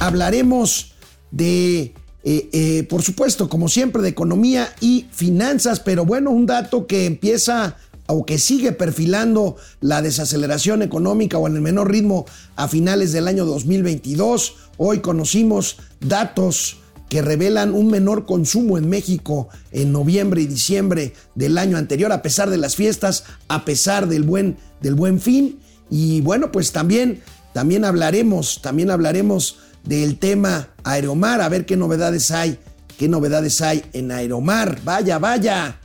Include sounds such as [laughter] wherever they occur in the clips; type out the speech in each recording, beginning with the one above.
hablaremos de, eh, eh, por supuesto, como siempre, de economía y finanzas, pero bueno, un dato que empieza o que sigue perfilando la desaceleración económica o en el menor ritmo a finales del año 2022. Hoy conocimos datos que revelan un menor consumo en México en noviembre y diciembre del año anterior, a pesar de las fiestas, a pesar del buen, del buen fin. Y bueno, pues también, también hablaremos, también hablaremos del tema Aeromar, a ver qué novedades hay, qué novedades hay en Aeromar. Vaya, vaya,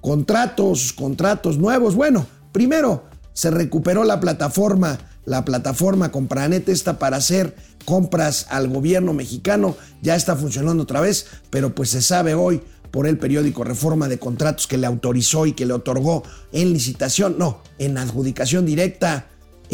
contratos, contratos nuevos. Bueno, primero se recuperó la plataforma, la plataforma Compranet esta para hacer compras al gobierno mexicano, ya está funcionando otra vez, pero pues se sabe hoy por el periódico Reforma de Contratos que le autorizó y que le otorgó en licitación, no, en adjudicación directa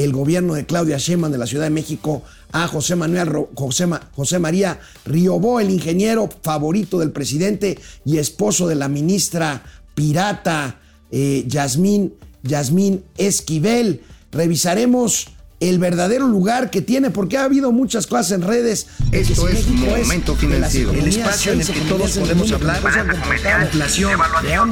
el gobierno de Claudia Sheinbaum de la Ciudad de México a José Manuel José, José María Riobó, el ingeniero favorito del presidente y esposo de la ministra pirata eh, Yasmín, Yasmín Esquivel. Revisaremos el verdadero lugar que tiene, porque ha habido muchas cosas en redes. Esto es Momento Financiero, el espacio en el que todos podemos hablar inflación,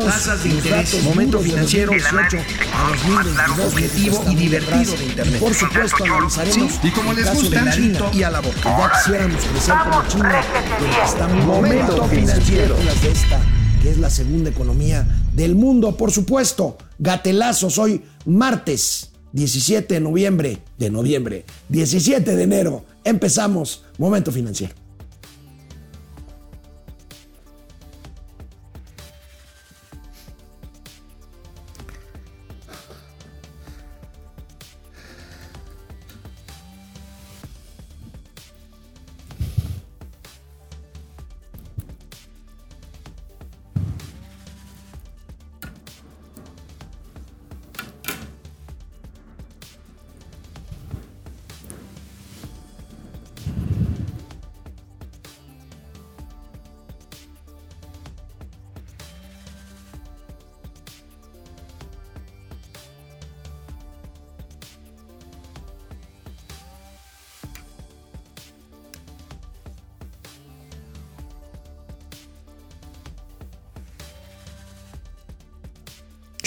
tasas de interés, Momento Financiero, 18 a objetivo y divertido de Internet. Por supuesto, analizaremos y como les gusta, y a la boca. Ya quisiéramos crecer como China, está muy Momento Financiero. De esta, que es la segunda economía del mundo, por supuesto. Gatelazos hoy martes 17 de noviembre, de noviembre, 17 de enero, empezamos Momento Financiero.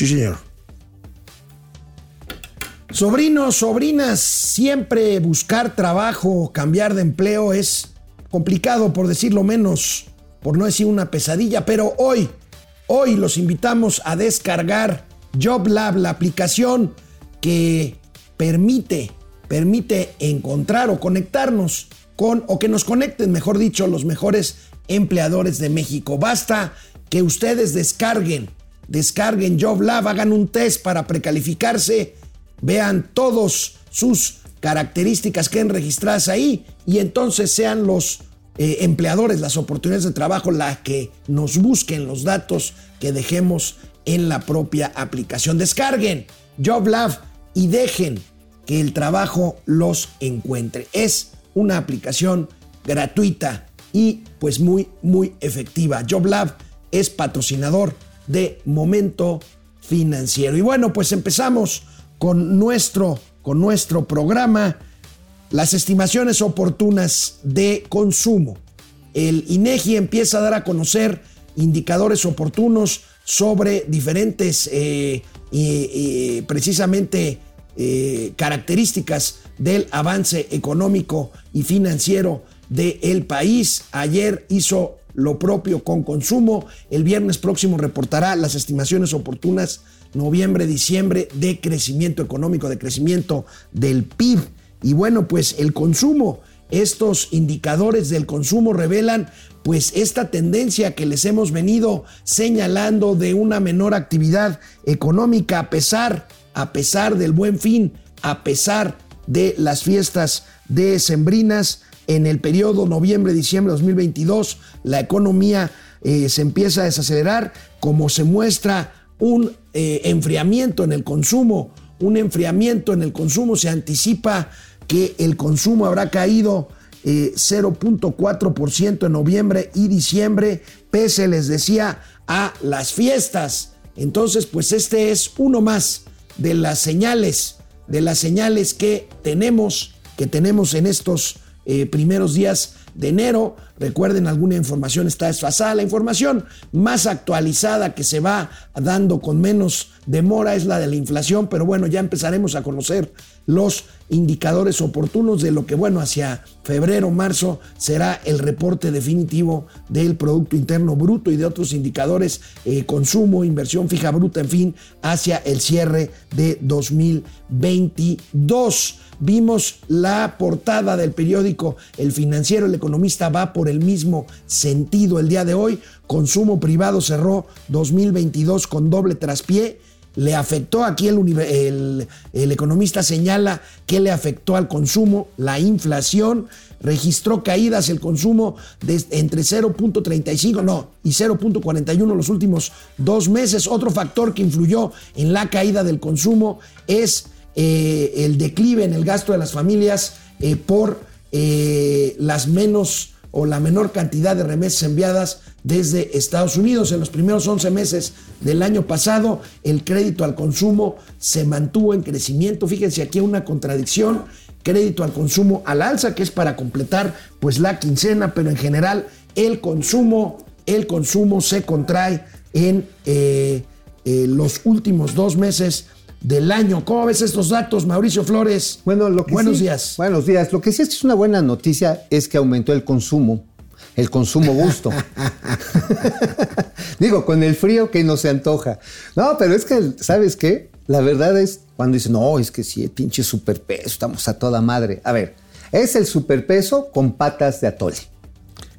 Sí, señor. Sobrinos, sobrinas, siempre buscar trabajo, cambiar de empleo es complicado, por decirlo menos, por no decir una pesadilla, pero hoy, hoy los invitamos a descargar JobLab, la aplicación que permite, permite encontrar o conectarnos con, o que nos conecten, mejor dicho, los mejores empleadores de México. Basta que ustedes descarguen descarguen JobLab, hagan un test para precalificarse, vean todos sus características que han registradas ahí y entonces sean los eh, empleadores, las oportunidades de trabajo, las que nos busquen los datos que dejemos en la propia aplicación. Descarguen JobLab y dejen que el trabajo los encuentre. Es una aplicación gratuita y pues muy, muy efectiva. JobLab es patrocinador de momento financiero. Y bueno, pues empezamos con nuestro, con nuestro programa, las estimaciones oportunas de consumo. El INEGI empieza a dar a conocer indicadores oportunos sobre diferentes, eh, precisamente, eh, características del avance económico y financiero del país. Ayer hizo lo propio con consumo. El viernes próximo reportará las estimaciones oportunas noviembre, diciembre de crecimiento económico, de crecimiento del PIB. Y bueno, pues el consumo, estos indicadores del consumo revelan pues esta tendencia que les hemos venido señalando de una menor actividad económica a pesar, a pesar del buen fin, a pesar de las fiestas decembrinas en el periodo noviembre-diciembre de 2022 la economía eh, se empieza a desacelerar, como se muestra un eh, enfriamiento en el consumo, un enfriamiento en el consumo, se anticipa que el consumo habrá caído 0.4% eh, en noviembre y diciembre, pese, les decía, a las fiestas. Entonces, pues este es uno más de las señales, de las señales que tenemos, que tenemos en estos eh, primeros días de enero. Recuerden, alguna información está desfasada. La información más actualizada que se va dando con menos demora es la de la inflación, pero bueno, ya empezaremos a conocer los indicadores oportunos de lo que, bueno, hacia febrero, marzo será el reporte definitivo del Producto Interno Bruto y de otros indicadores, eh, consumo, inversión fija bruta, en fin, hacia el cierre de 2022. Vimos la portada del periódico El Financiero, el economista va por el mismo sentido el día de hoy. Consumo privado cerró 2022 con doble traspié le afectó aquí el, el, economista señala que le afectó al consumo, la inflación, registró caídas el consumo de entre 0.35 no, y 0.41 los últimos dos meses. Otro factor que influyó en la caída del consumo es eh, el declive en el gasto de las familias eh, por eh, las menos o la menor cantidad de remesas enviadas desde Estados Unidos. En los primeros 11 meses del año pasado, el crédito al consumo se mantuvo en crecimiento. Fíjense aquí una contradicción. Crédito al consumo al alza, que es para completar pues la quincena, pero en general el consumo, el consumo se contrae en eh, eh, los últimos dos meses del año. ¿Cómo ves estos datos, Mauricio Flores? Bueno, lo que Buenos días. Buenos días. Lo que sí es una buena noticia es que aumentó el consumo el consumo gusto. [laughs] Digo, con el frío que no se antoja. No, pero es que, ¿sabes qué? La verdad es cuando dicen, no, es que sí, el pinche superpeso, estamos a toda madre. A ver, es el superpeso con patas de atole.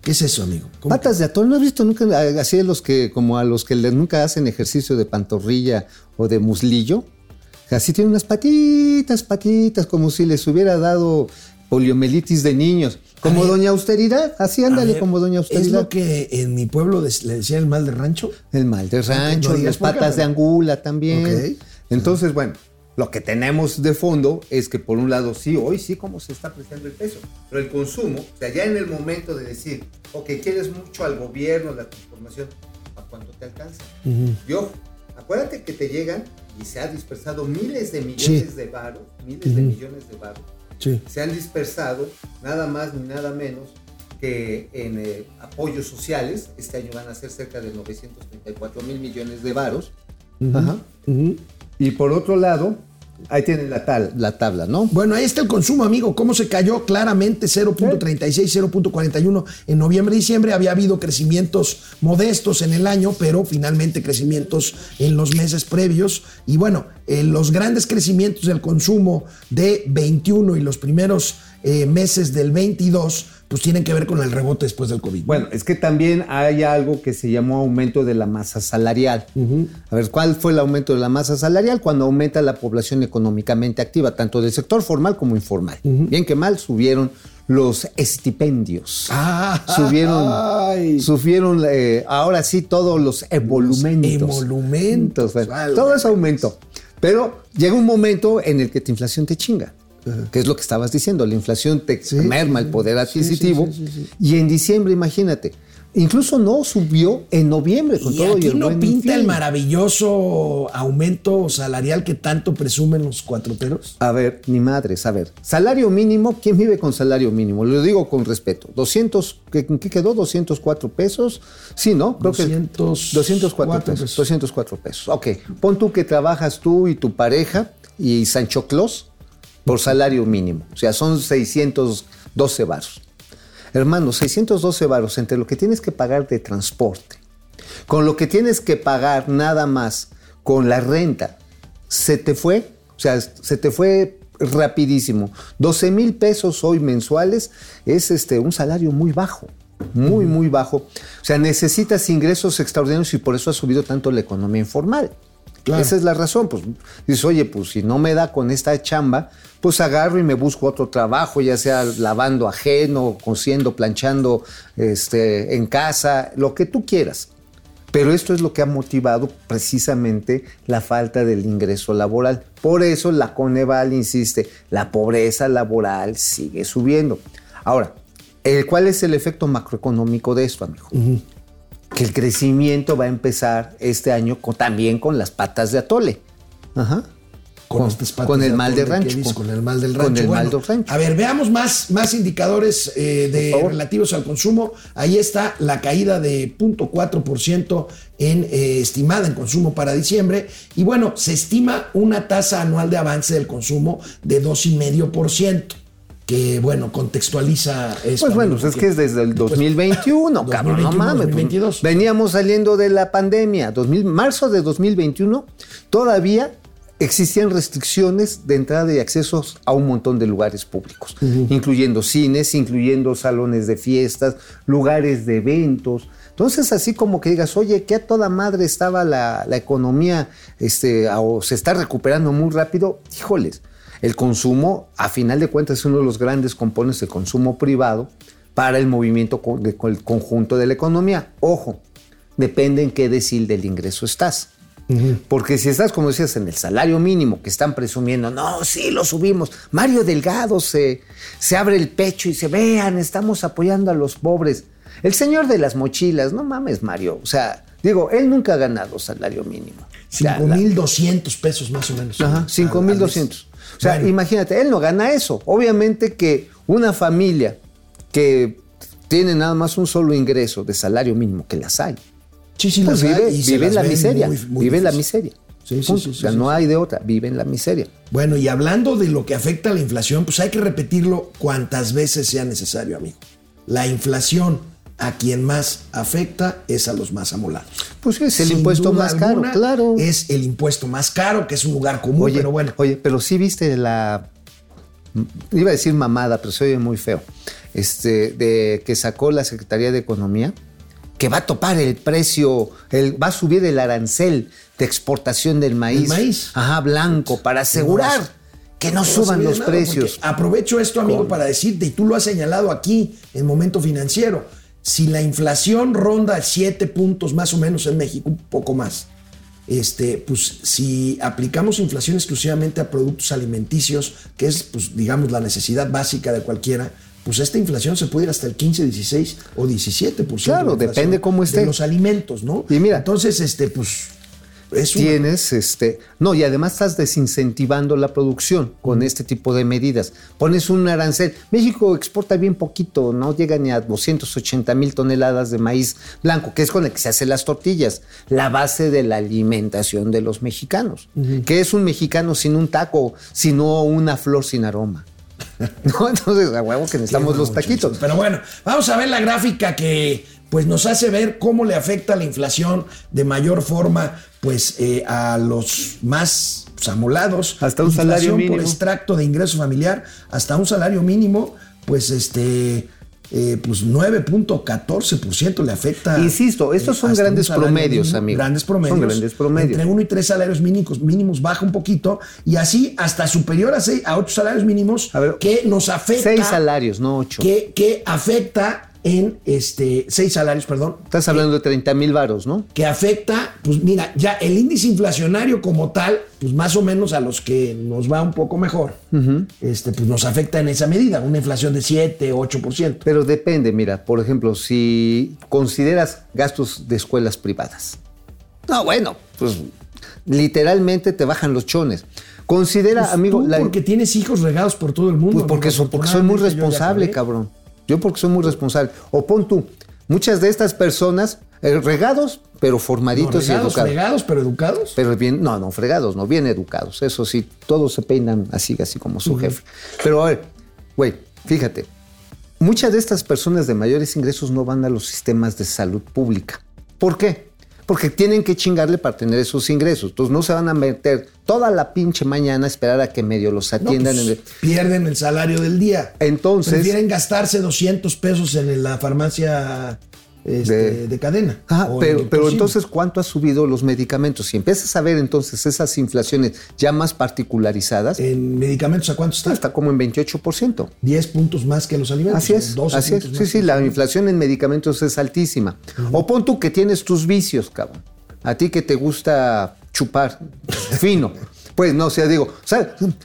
¿Qué es eso, amigo? Patas de atole, ¿no has visto nunca así a los que, como a los que nunca hacen ejercicio de pantorrilla o de muslillo? Así tienen unas patitas, patitas, como si les hubiera dado poliomielitis de niños. Como Doña Austeridad, así ándale como Doña Austeridad. ¿Es lo que en mi pueblo le decía el mal de rancho? El mal de rancho, las patas de angula también. Entonces, bueno, lo que tenemos de fondo es que por un lado sí, hoy sí como se está apreciando el peso, pero el consumo, o sea, ya en el momento de decir, ok, quieres mucho al gobierno, la transformación, ¿a cuánto te alcanza? Yo, acuérdate que te llegan y se ha dispersado miles de millones de varos, miles de millones de varos. Se han dispersado nada más ni nada menos que en eh, apoyos sociales. Este año van a ser cerca de 934 mil millones de varos. Y por otro lado, Ahí tienen la, tal, la tabla, ¿no? Bueno, ahí está el consumo, amigo. ¿Cómo se cayó? Claramente 0.36, 0.41 en noviembre y diciembre. Había habido crecimientos modestos en el año, pero finalmente crecimientos en los meses previos. Y bueno, eh, los grandes crecimientos del consumo de 21 y los primeros eh, meses del 22 pues tienen que ver con el rebote después del COVID. Bueno, es que también hay algo que se llamó aumento de la masa salarial. A ver, ¿cuál fue el aumento de la masa salarial? Cuando aumenta la población económicamente activa, tanto del sector formal como informal. Bien que mal, subieron los estipendios. Ah, subieron, subieron eh, ahora sí todos los emolumentos. emolumentos. todo eso aumentó. Pero llega un momento en el que tu inflación te chinga que es lo que estabas diciendo, la inflación te merma el poder adquisitivo. y en diciembre, imagínate, incluso no subió en noviembre con y todo aquí no pinta el maravilloso aumento salarial que tanto presumen los cuatroteros. A ver, ni madres, a ver, salario mínimo, ¿quién vive con salario mínimo? Lo digo con respeto. 200, ¿qué, qué quedó? 204 pesos. Sí, ¿no? Creo 200, que 204 pesos, 204 pesos. Ok, pon tú que trabajas tú y tu pareja y Sancho Claus por salario mínimo. O sea, son 612 varos. Hermano, 612 varos entre lo que tienes que pagar de transporte, con lo que tienes que pagar nada más con la renta, se te fue, o sea, se te fue rapidísimo. 12 mil pesos hoy mensuales es este, un salario muy bajo, muy, muy bajo. O sea, necesitas ingresos extraordinarios y por eso ha subido tanto la economía informal. Esa es la razón. Pues dices, oye, pues si no me da con esta chamba, pues agarro y me busco otro trabajo, ya sea lavando ajeno, cosiendo, planchando este, en casa, lo que tú quieras. Pero esto es lo que ha motivado precisamente la falta del ingreso laboral. Por eso la Coneval insiste, la pobreza laboral sigue subiendo. Ahora, ¿cuál es el efecto macroeconómico de esto, amigo? Que el crecimiento va a empezar este año también con las patas de atole. Ajá. con, con el mal de rancho. con, el mal del rancho. Con el mal del rancho. A ver, veamos más, más indicadores eh, de relativos al consumo. Ahí está la caída de 0.4% en, eh, estimada en consumo para diciembre. Y bueno, se estima una tasa anual de avance del consumo de 2,5% que bueno, contextualiza eso. Pues bueno, pues es que es desde el 2021, pues, cabrón, no mames. 2022. Pues, veníamos saliendo de la pandemia, 2000, marzo de 2021, todavía existían restricciones de entrada y accesos a un montón de lugares públicos, incluyendo cines, incluyendo salones de fiestas, lugares de eventos. Entonces, así como que digas, oye, que a toda madre estaba la, economía, este, o se está recuperando muy rápido, híjoles, el consumo, a final de cuentas, es uno de los grandes componentes del consumo privado para el movimiento del conjunto de la economía. Ojo, depende en qué decil del ingreso estás. Porque si estás, como decías, en el salario mínimo, que están presumiendo, no, sí, lo subimos. Mario Delgado se, se abre el pecho y se vean, estamos apoyando a los pobres. El señor de las mochilas, no mames, Mario. O sea, digo, él nunca ha ganado salario mínimo. 5.200 pesos más o menos. Ajá, 5.200. O sea, imagínate, él no gana eso. Obviamente que una familia que tiene nada más un solo ingreso de salario mínimo, que las hay, pues vive, en la miseria. vive en la miseria. Sí, sí, sí, o sea, no hay de otra, vive en la miseria. Bueno, y hablando de lo que afecta a la inflación, pues hay que repetirlo cuantas veces sea necesario, amigo. La inflación a quien más afecta es a los más amolados. Pues es el impuesto más caro, claro. Es el impuesto más caro, que es un lugar común, oye, pero bueno. Oye, pero sí viste la. Iba a decir mamada, pero se oye muy feo. Este, de que sacó la Secretaría de Economía que va a topar el precio, el, va a subir el arancel de exportación del maíz, maíz? Ajá, blanco, para asegurar que no, suban los precios. Aprovecho esto, amigo, para decirte, y tú lo has señalado aquí en Momento Financiero, si la inflación ronda 7 puntos más o menos en México, un poco más, este, pues si aplicamos inflación exclusivamente a productos alimenticios, que es, pues, digamos, la necesidad básica de cualquiera, pues esta inflación se puede ir hasta el 15, 16 o 17%. Claro, depende cómo esté. De los alimentos, ¿no? Y mira. Entonces, este, pues. Es tienes, este. No, y además estás desincentivando la producción con este tipo de medidas. Pones un arancel. México exporta bien poquito, no llega ni a 280 mil toneladas de maíz blanco, que es con el que se hacen las tortillas. La base de la alimentación de los mexicanos. Que es un mexicano sin un taco, sino una flor sin aroma. [laughs] ¿No? Entonces, a huevo que necesitamos los taquitos. Pero bueno, vamos a ver la gráfica que pues nos hace ver cómo le afecta la inflación de mayor forma pues eh, a los más pues, amolados. Hasta un salario mínimo. por extracto de ingreso familiar, hasta un salario mínimo, pues este eh, pues 9.14% le afecta. Insisto, estos son grandes promedios, amigo. Grandes promedios. Son grandes promedios. Entre uno y tres salarios mínimos, mínimos baja un poquito y así hasta superior a, seis, a ocho salarios mínimos que nos afecta. Seis salarios, no ocho. Que, que afecta en este, seis salarios, perdón. Estás hablando de 30 mil varos, ¿no? Que afecta, pues mira, ya el índice inflacionario como tal, pues más o menos a los que nos va un poco mejor, este, pues nos afecta en esa medida, una inflación de 7, 8%. Pero depende, mira, por ejemplo, si consideras gastos de escuelas privadas. No, bueno, pues literalmente te bajan los chones. Considera, pues amigo. porque tienes hijos regados por todo el mundo. Pues porque, porque soy muy responsable, cabrón. Yo porque soy muy responsable. O pon tú, muchas de estas personas, eh, regados, pero formaditos y educados. Fregados, pero educados. Pero bien, no, no, fregados, no, bien educados. Eso sí, todos se peinan así, así como su jefe. Pero a ver, güey, fíjate, muchas de estas personas de mayores ingresos no van a los sistemas de salud pública. ¿Por qué? Porque tienen que chingarle para tener esos ingresos. Entonces no se van a meter toda la pinche mañana a esperar a que medio los atiendan. Pues, pierden el salario del día. Entonces. Prefieren gastarse 200 pesos en la farmacia este, de, cadena. Ah, pero, pero entonces, ¿cuánto ha subido los medicamentos? Si empiezas a ver entonces esas inflaciones ya más particularizadas. ¿En medicamentos a cuánto está? Está como en 28%. 10 puntos más que los alimentos. Así es. así es. Sí, sí, la inflación en medicamentos es altísima. O pon tú que tienes tus vicios, cabrón. A ti que te gusta chupar fino. Pues no, o sea, digo,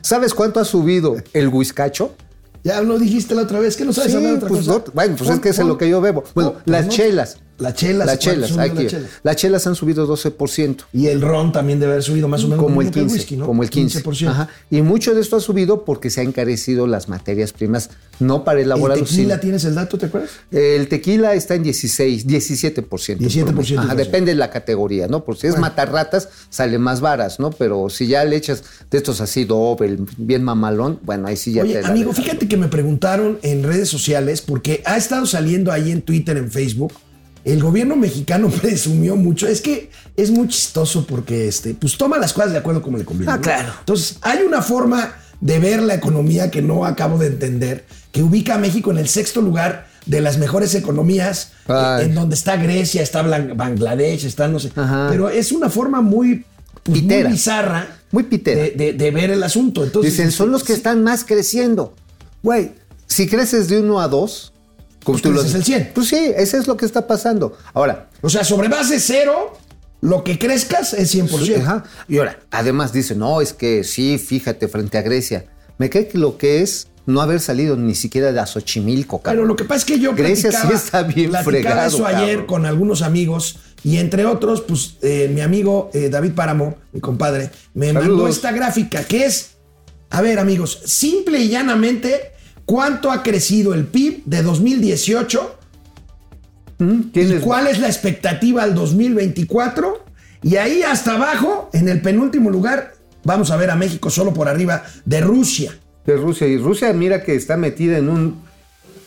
¿sabes cuánto ha subido el whiskacho? Ya lo dijiste la otra vez, que no sabes hablar otra pues cosa. bueno, pues es que es lo que yo bebo. Bueno, las chelas. Las chelas. Las chelas, aquí. Las chelas? han subido 12%. Y el ron también debe haber subido más o menos. Como el 15%. Como el 15%. Ajá. Y mucho de esto ha subido porque se han encarecido las materias primas, no para elaborar ¿El tequila tienes el dato, te acuerdas? El tequila está en 16, 17%. 17%. Ajá, depende de la categoría, ¿no? Porque si es matar ratas, sale más varas, ¿no? Pero si ya le echas de estos así doble, bien mamalón, bueno, ahí sí ya Oye, amigo, fíjate que me preguntaron en redes sociales, porque ha estado saliendo ahí en Twitter, en Facebook, el gobierno mexicano [laughs] presumió mucho. Es que es muy chistoso porque este, pues toma las cosas de acuerdo como le conviene. Ah, claro. Entonces, hay una forma de ver la economía que no acabo de entender, que ubica a México en el sexto lugar de las mejores economías, en donde está Grecia, está Bangladesh, está no sé. Pero es una forma muy, pues, muy bizarra muy pitera. De, ver el asunto. Entonces, Dicen, son los que están más creciendo. Güey, si creces de uno a dos, pues tú el 100. Pues sí, eso es lo que está pasando. Ahora. O sea, sobre base cero, lo que crezcas es 100%. Ajá. Y ahora, además dice, no, es que sí, fíjate, frente a Grecia. Me cae que lo que es no haber salido ni siquiera de Xochimilco, Pero lo que pasa es que yo Grecia sí está bien fregado, eso ayer con algunos amigos y entre otros, pues eh, mi amigo eh, David Páramo, mi compadre, me mandó esta gráfica que es, a ver amigos, simple y llanamente cuánto ha crecido el PIB de 2018 mm, y cuál es la expectativa al 2024. Y ahí hasta abajo, en el penúltimo lugar, vamos a ver a México solo por arriba de Rusia. De Rusia. Y Rusia, mira que está metida en un...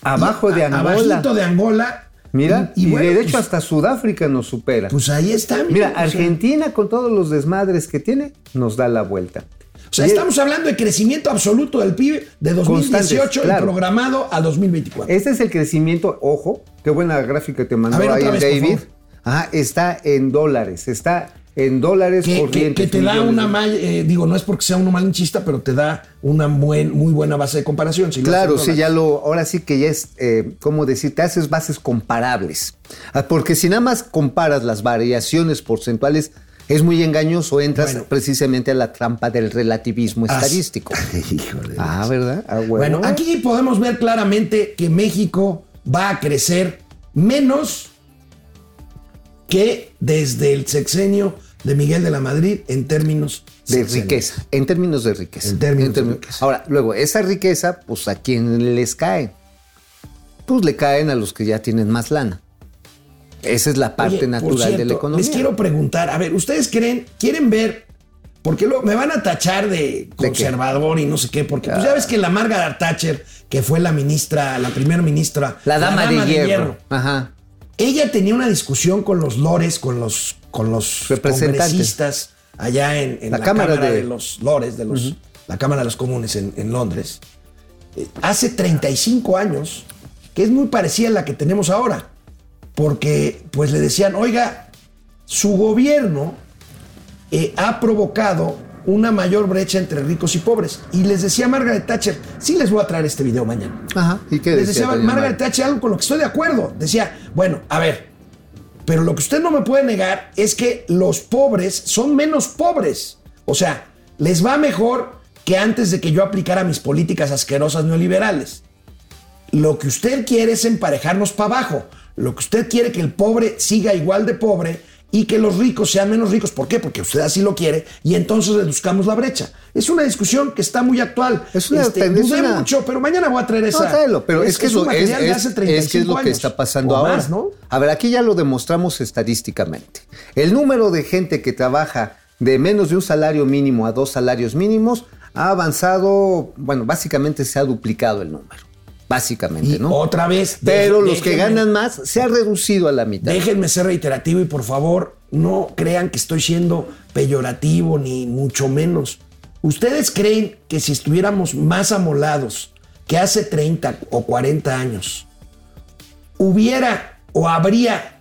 Abajo de Angola. Abajito de Angola. Mira, y, de hecho pues hasta Sudáfrica nos supera. Pues ahí está. Mira, Argentina con todos los desmadres que tiene, nos da la vuelta. O sea, estamos hablando de crecimiento absoluto del PIB de 2018 y programado a 2024. Este es el crecimiento, ojo, qué buena gráfica te mandó ahí David. Ajá, está en dólares, está en dólares que, corrientes. Que, te da una, eh, digo, no es porque sea uno malinchista, pero te da una muy buena base de comparación. claro, sí, ya lo, ahora sí que ya es, eh, ¿cómo decir? Te haces bases comparables. Ah, porque si nada más comparas las variaciones porcentuales, es muy engañoso, entras precisamente a la trampa del relativismo estadístico. [laughs] Híjole. Ah, ¿verdad? Ah, bueno, aquí podemos ver claramente que México va a crecer menos que desde el sexenio de Miguel de la Madrid en términos de riqueza, en términos de riqueza. En términos, de riqueza. Ahora, luego, esa riqueza, pues a quién les cae. Pues le caen a los que ya tienen más lana. Esa es la parte natural de la economía. Les quiero preguntar, a ver, ¿ustedes creen, quieren ver, porque lo, me van a tachar de conservador y no sé qué, porque pues ya ves que la Margaret Thatcher, que fue la ministra, la primera ministra, la dama, de, hierro. Ajá. Ella tenía una discusión con los lores, con los, con los congresistas allá en, la, Cámara, de... los Lores, de los, la Cámara de los Comunes en, Londres, eh, hace 35 años, que es muy parecida a la que tenemos ahora porque pues le decían, oiga, su gobierno eh, ha provocado una mayor brecha entre ricos y pobres. Y les decía Margaret Thatcher, sí les voy a traer este video mañana. Ajá, ¿y qué Les decía Margaret Thatcher algo con lo que estoy de acuerdo. Decía, bueno, a ver, pero lo que usted no me puede negar es que los pobres son menos pobres. O sea, les va mejor que antes de que yo aplicara mis políticas asquerosas neoliberales. Lo que usted quiere es emparejarnos para abajo. Lo que usted quiere que el pobre siga igual de pobre y que los ricos sean menos ricos. ¿Por qué? Porque usted así lo quiere y entonces reduzcamos la brecha. Es una discusión que está muy actual. Es una este, mucho, pero mañana voy a traer esa. No, pero es, que es, lo, es, que es lo que está pasando ahora. ¿no? A ver, aquí ya lo demostramos estadísticamente. El número de gente que trabaja de menos de un salario mínimo a dos salarios mínimos ha avanzado, bueno, básicamente se ha duplicado el número básicamente, ¿no? Otra vez. Pero los que ganan más se ha reducido a la mitad. Déjenme ser reiterativo y por favor no crean que estoy siendo peyorativo ni mucho menos. ¿Ustedes creen que si estuviéramos más amolados que hace 30 o 40 años, hubiera o habría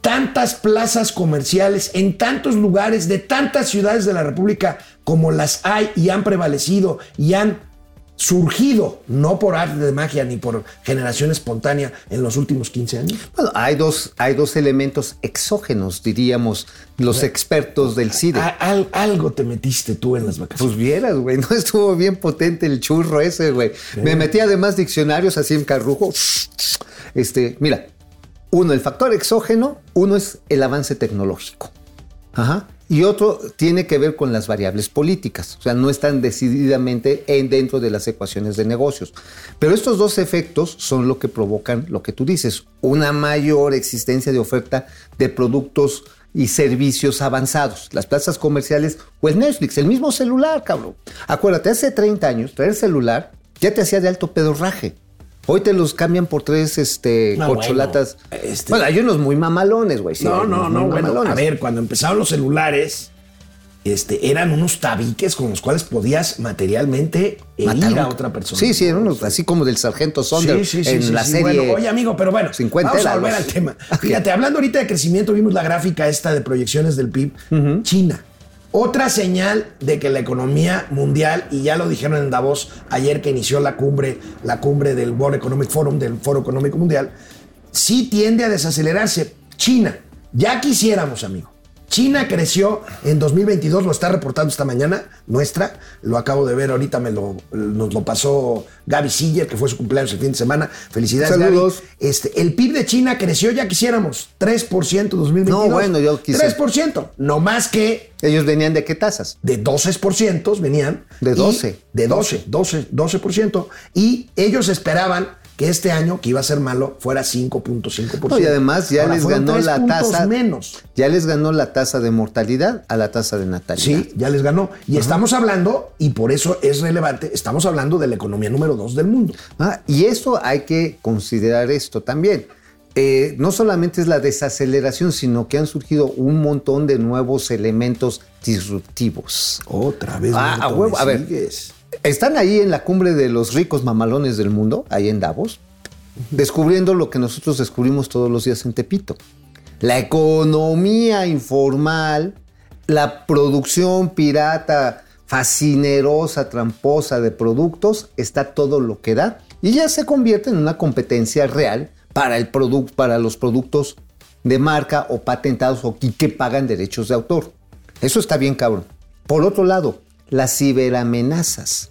tantas plazas comerciales en tantos lugares de tantas ciudades de la República como las hay y han prevalecido y han surgido, no por arte de magia ni por generación espontánea en los últimos 15 años? Bueno, hay dos, hay dos elementos exógenos, diríamos, los expertos del CIDE. algo te metiste tú en las vacaciones. Pues vieras, güey, no estuvo bien potente el churro ese, güey. Me metí además diccionarios así en carrujo. Este, mira, Uno, el factor exógeno, uno es el avance tecnológico. Ajá. Y otro tiene que ver con las variables políticas, o sea, no están decididamente en, dentro de las ecuaciones de negocios. Pero estos dos efectos son lo que provocan lo que tú dices, una mayor existencia de oferta de productos y servicios avanzados, las plazas comerciales o el Netflix, el mismo celular, cabrón. Acuérdate, hace 30 años traer celular ya te hacía de alto pedorraje. Hoy te los cambian por tres este, No, corcholatas. bueno, este- Bueno, hay unos muy mamalones, güey. sí, no, no, no, bueno, mamalones. a ver, cuando empezaron los celulares, este, eran unos tabiques con los cuales podías materialmente herir Mataron- a otra persona. Sí, sí, eran unos así como del sargento Sonder Sí, sí, sí, en sí, la sí, serie. bueno, oye, amigo, pero bueno, 50 vamos a volver al tema. [laughs] Fíjate, hablando ahorita de crecimiento, vimos la gráfica esta de proyecciones del PIB. China. Otra señal de que la economía mundial, y ya lo dijeron en Davos ayer que inició la cumbre, la cumbre del World Economic Forum, del Foro Económico Mundial, sí tiende a desacelerarse. China, ya quisiéramos, amigo. China creció en 2022, lo está reportando esta mañana, nuestra, lo acabo de ver ahorita, me lo, nos lo pasó Gaby Siller, que fue su cumpleaños el fin de semana. Felicidades, Saludos. Gaby. Este, el PIB de China creció, ya quisiéramos, 3% 2022. No, bueno, yo quise- 3%, no más que Ellos venían de qué tasas? de 12% venían. De y- 12. de 12, 12, 12%. Y ellos esperaban que este año, que iba a ser malo, fuera 5.5%. No, y además ya Ahora, les ganó la tasa. menos. Ya les ganó la tasa de mortalidad a la tasa de natalidad. Sí, ya les ganó. Y estamos hablando, y por eso es relevante, estamos hablando de la economía número dos del mundo. Ah, y eso hay que considerar esto también. Eh, no solamente es la desaceleración, sino que han surgido un montón de nuevos elementos disruptivos. Otra vez. Ah, a huevo. A ver. sigues. Están ahí en la cumbre de los ricos mamalones del mundo, ahí en Davos, descubriendo lo que nosotros descubrimos todos los días en Tepito. La economía informal, la producción pirata, fascinerosa, tramposa de productos, está todo lo que da y ya se convierte en una competencia real para, el para los productos de marca o patentados o que pagan derechos de autor. Eso está bien cabrón. Por otro lado, las ciberamenazas.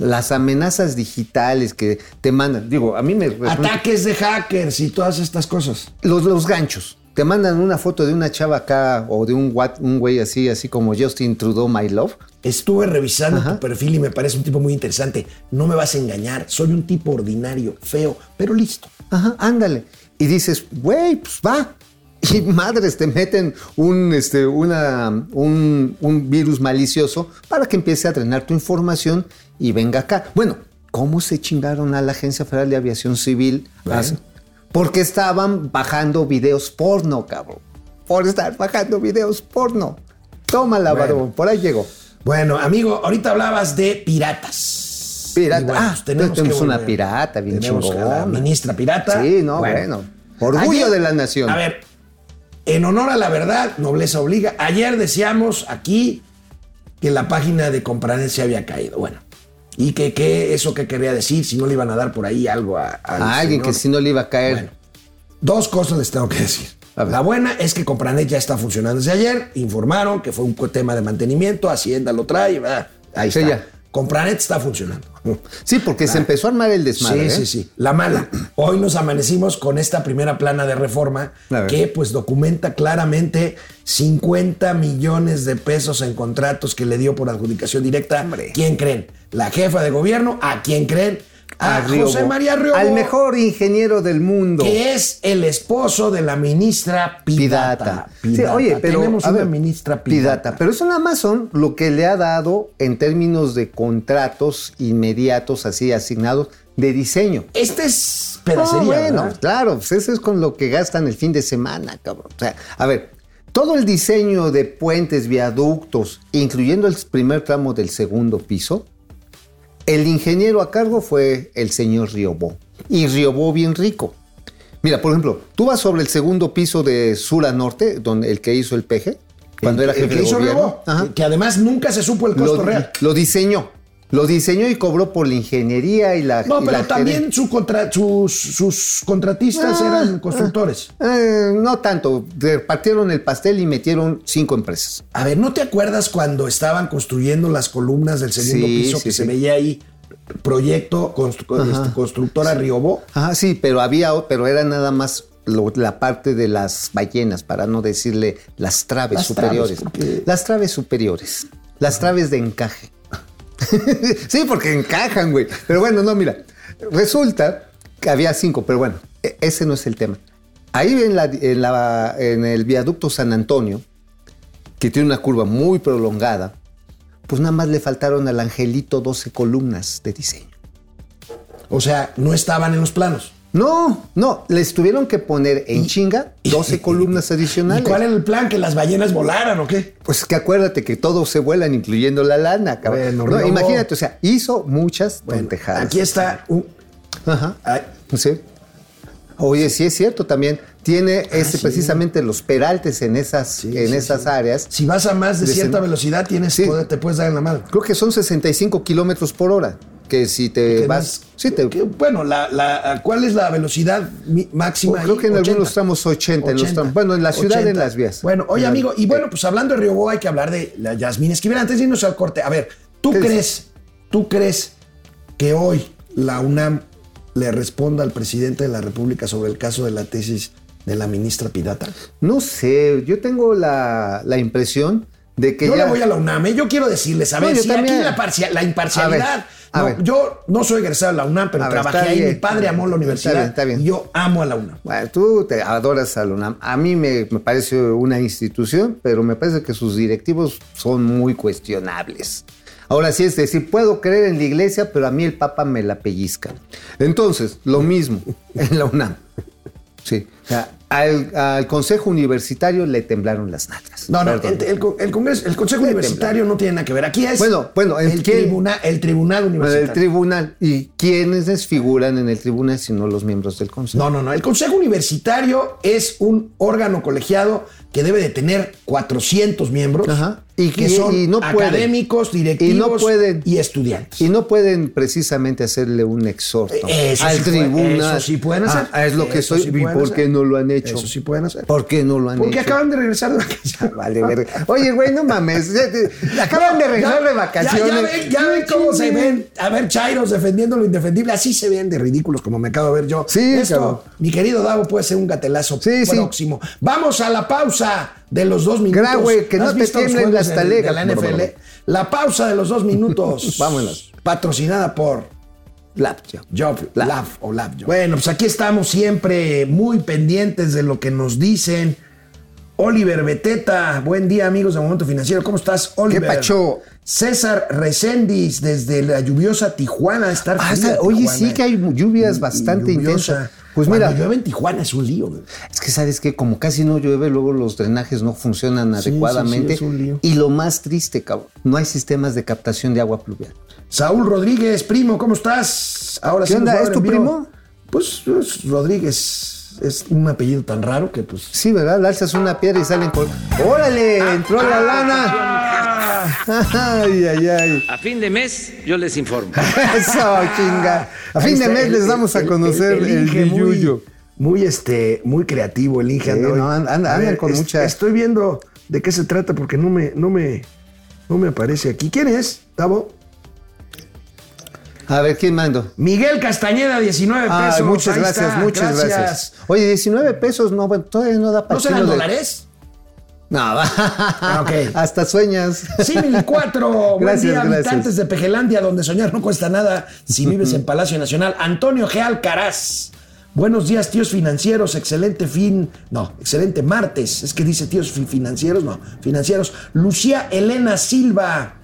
Las amenazas digitales que te mandan. Digo, a mí me... Ataques de hackers y todas estas cosas. Los, los ganchos. Te mandan una foto de una chava acá o de un, un güey así, así como Justin Trudeau, My Love. Estuve revisando Ajá. tu perfil y me parece un tipo muy interesante. No me vas a engañar. Soy un tipo ordinario, feo, pero listo. Ajá, ándale. Y dices, güey, pues va. [laughs] Y madres te meten un, este, una, un, un virus malicioso para que empiece a drenar tu información y venga acá. Bueno, ¿cómo se chingaron a la Agencia Federal de Aviación Civil? Bueno. Porque estaban bajando videos porno, cabrón. Por estar bajando videos porno. Tómala, Bueno. varón. Por ahí llegó. Bueno, amigo, ahorita hablabas de piratas. Pirata. Bueno, ah, pues tenemos tenemos que una pirata bien Tenemos a chingona. la ministra pirata. Sí, no, bueno. Orgullo Ayer- de la nación. A ver, en honor a la verdad, nobleza obliga. Ayer decíamos aquí que la página de Compranet se había caído. Bueno, y que, que eso que quería decir, si no le iban a dar por ahí algo a, al A alguien que si no le iba a caer. Bueno, dos cosas les tengo que decir. La buena es que Compranet ya está funcionando desde ayer. Informaron que fue un tema de mantenimiento. Hacienda lo trae. ah, Ahí Sí, está. ya. Compranet está funcionando. Sí, porque se empezó a armar el desmadre. Sí, ¿eh? sí, sí. La mala. Hoy nos amanecimos con esta primera plana de reforma que pues documenta claramente 50 millones de pesos en contratos que le dio por adjudicación directa. Hombre. ¿Quién creen? ¿La jefa de gobierno? ¿A quién creen? A, Riobo. José María Riobo. Al mejor ingeniero del mundo. Que es el esposo de la ministra Pidata. Pidata. Sí, Pidata. oye, pero. Tenemos a una ver, ministra Pidata. Pero eso nada más son lo que le ha dado en términos de contratos inmediatos, así asignados, de diseño. Este es pedacería. Ah, bueno, ¿verdad? claro, pues eso es con lo que gastan el fin de semana, cabrón. O sea, a ver, todo el diseño de puentes, viaductos, incluyendo el primer tramo del segundo piso, el ingeniero a cargo fue el señor Riobó. Y Riobó bien rico. Mira, por ejemplo, tú vas sobre el segundo piso de sur a norte, donde el que hizo el peje, cuando era El jefe que de hizo gobierno. Ajá. que- que además nunca se supo el costo lo, real. lo diseñó. Lo diseñó y cobró por la ingeniería y la. No, y pero la también su contra- sus, sus contratistas Ah, eran constructores. Eh, no tanto. Repartieron el pastel y metieron cinco empresas. A ver, ¿no te acuerdas cuando estaban construyendo las columnas del segundo Sí, piso sí, que sí. se veía ahí? Proyecto constru- este, constructora Riobó. Ajá, sí, pero había, pero era nada más la parte de las ballenas, para no decirle las traves superiores. Las traves superiores, las traves de encaje. [laughs] sí, porque encajan, güey. Pero bueno, no, mira, resulta que había cinco, pero bueno, e, ese no es el tema. Ahí en, en el viaducto San Antonio, que tiene una curva muy prolongada, pues nada más le faltaron al angelito 12 columnas de diseño. O sea, no estaban en los planos. No, no, les tuvieron que poner en chinga 12 [laughs] columnas adicionales. ¿Y cuál era el plan? ¿Que las ballenas volaran o qué? Pues que acuérdate que todos se vuelan, incluyendo la lana, cabrón. no, imagínate, o sea, hizo muchas bueno, Aquí está un. Ajá. Sí. Oye, sí es cierto también. Tiene ah, este, precisamente los peraltes en esas, en esas áreas. Si vas a más de, cierta velocidad, tienes te puedes dar en la mano. Creo que son 65 kilómetros por hora que si te vas... sí, te, bueno, la, ¿cuál es la velocidad máxima? creo que en algunos tramos 80, En los tramos, bueno, en la ciudad, en las vías. Bueno, oye amigo, y bueno, pues hablando de Río Boa hay que hablar de la Yasmín Esquivel. Antes de irnos al corte, a ver, ¿tú crees, tú crees que hoy la UNAM le responda al presidente de la República sobre el caso de la tesis de la ministra Pirata? No sé, yo tengo la, la impresión de que yo le voy a la UNAM, ¿eh? yo quiero decirles, a ver, si aquí la, la imparcialidad yo no soy egresado de la UNAM, pero trabajé ahí. Mi padre amó la universidad. Está bien, Y yo amo a la UNAM. Bueno, tú te adoras a la UNAM. A mí me, parece una institución, pero me parece que sus directivos son muy cuestionables. Ahora sí es decir, puedo creer en la iglesia, pero a mí el Papa me la pellizca. Entonces, lo mismo en la UNAM. Sí. Al, Consejo Universitario le temblaron las nalgas. No, no, el, Congreso, el Consejo Universitario no tiene nada que ver. Aquí es bueno, bueno, el, tribunal, el Tribunal Universitario. El Tribunal. ¿Y quiénes figuran en el Tribunal si no los miembros del Consejo? No, no, no. El Consejo Universitario es un órgano colegiado que debe de tener 400 miembros. Ajá y que son académicos, directivos y, estudiantes. Y no pueden precisamente hacerle un exhorto al tribunal. Eso sí pueden hacer. Ah, es lo que soy. ¿Y por qué no lo han hecho? Eso sí pueden hacer. ¿Por qué no lo han Porque hecho? Porque acaban de regresar de vacaciones. [laughs] Vale, verga. Oye, güey, no mames. Acaban de regresar de vacaciones. Ya, ven, cómo se ven. A ver, Chairos defendiendo lo indefendible. Así se ven de ridículos como me acabo de ver yo. Sí, Esto, mi querido Davo, puede ser un gatelazo próximo. Vamos a la pausa de los dos minutos. que no, te tiemblen las talegas. la NFL. La pausa de los dos minutos. [laughs] Vámonos. Patrocinada por Lab Job. Lab. o Lab Bueno, pues aquí estamos siempre muy pendientes de lo que nos dicen. Oliver Beteta, buen día amigos de Momento Financiero, ¿cómo estás Oliver? ¿Qué pacho? César Recendis desde la lluviosa Tijuana, estar ah, Oye, sí que hay lluvias bastante intensas. Pues mira, llueve en Tijuana es un lío. Es que sabes que como casi no llueve, luego los drenajes no funcionan adecuadamente. Y lo más triste, cabrón, no hay sistemas de captación de agua pluvial. Saúl Rodríguez, primo, ¿cómo estás? Ahora ¿Qué onda? ¿Es tu primo? Pues, Rodríguez es un apellido tan raro que pues. Sí, ¿verdad? Le alzas una piedra y salen por. ¡Órale! ¡Entró la lana! ¡Ay, ay, ay! A fin de mes yo les informo. [laughs] Eso, chinga. A fin de mes les damos a conocer el, el, Muy, este, muy creativo el Inge. no, anda, con mucha. Estoy viendo de qué se trata porque no me, no me, no me aparece aquí. ¿Quién es, Tavo? A ver, ¿quién mando? Miguel Castañeda, 19 pesos. muchas gracias, muchas gracias. Oye, 19 pesos, no, bueno, todavía no da para ¿No serán dólares? No, ah, okay. [laughs] hasta sueñas. Simil 4, [laughs] buen día, habitantes de Pejelandia, donde soñar no cuesta nada si [laughs] vives en Palacio Nacional. Antonio G. Alcaraz. Buenos días, tíos financieros. Excelente fin. No, excelente martes. Es que dice tíos financieros, no, financieros. Lucía Elena Silva.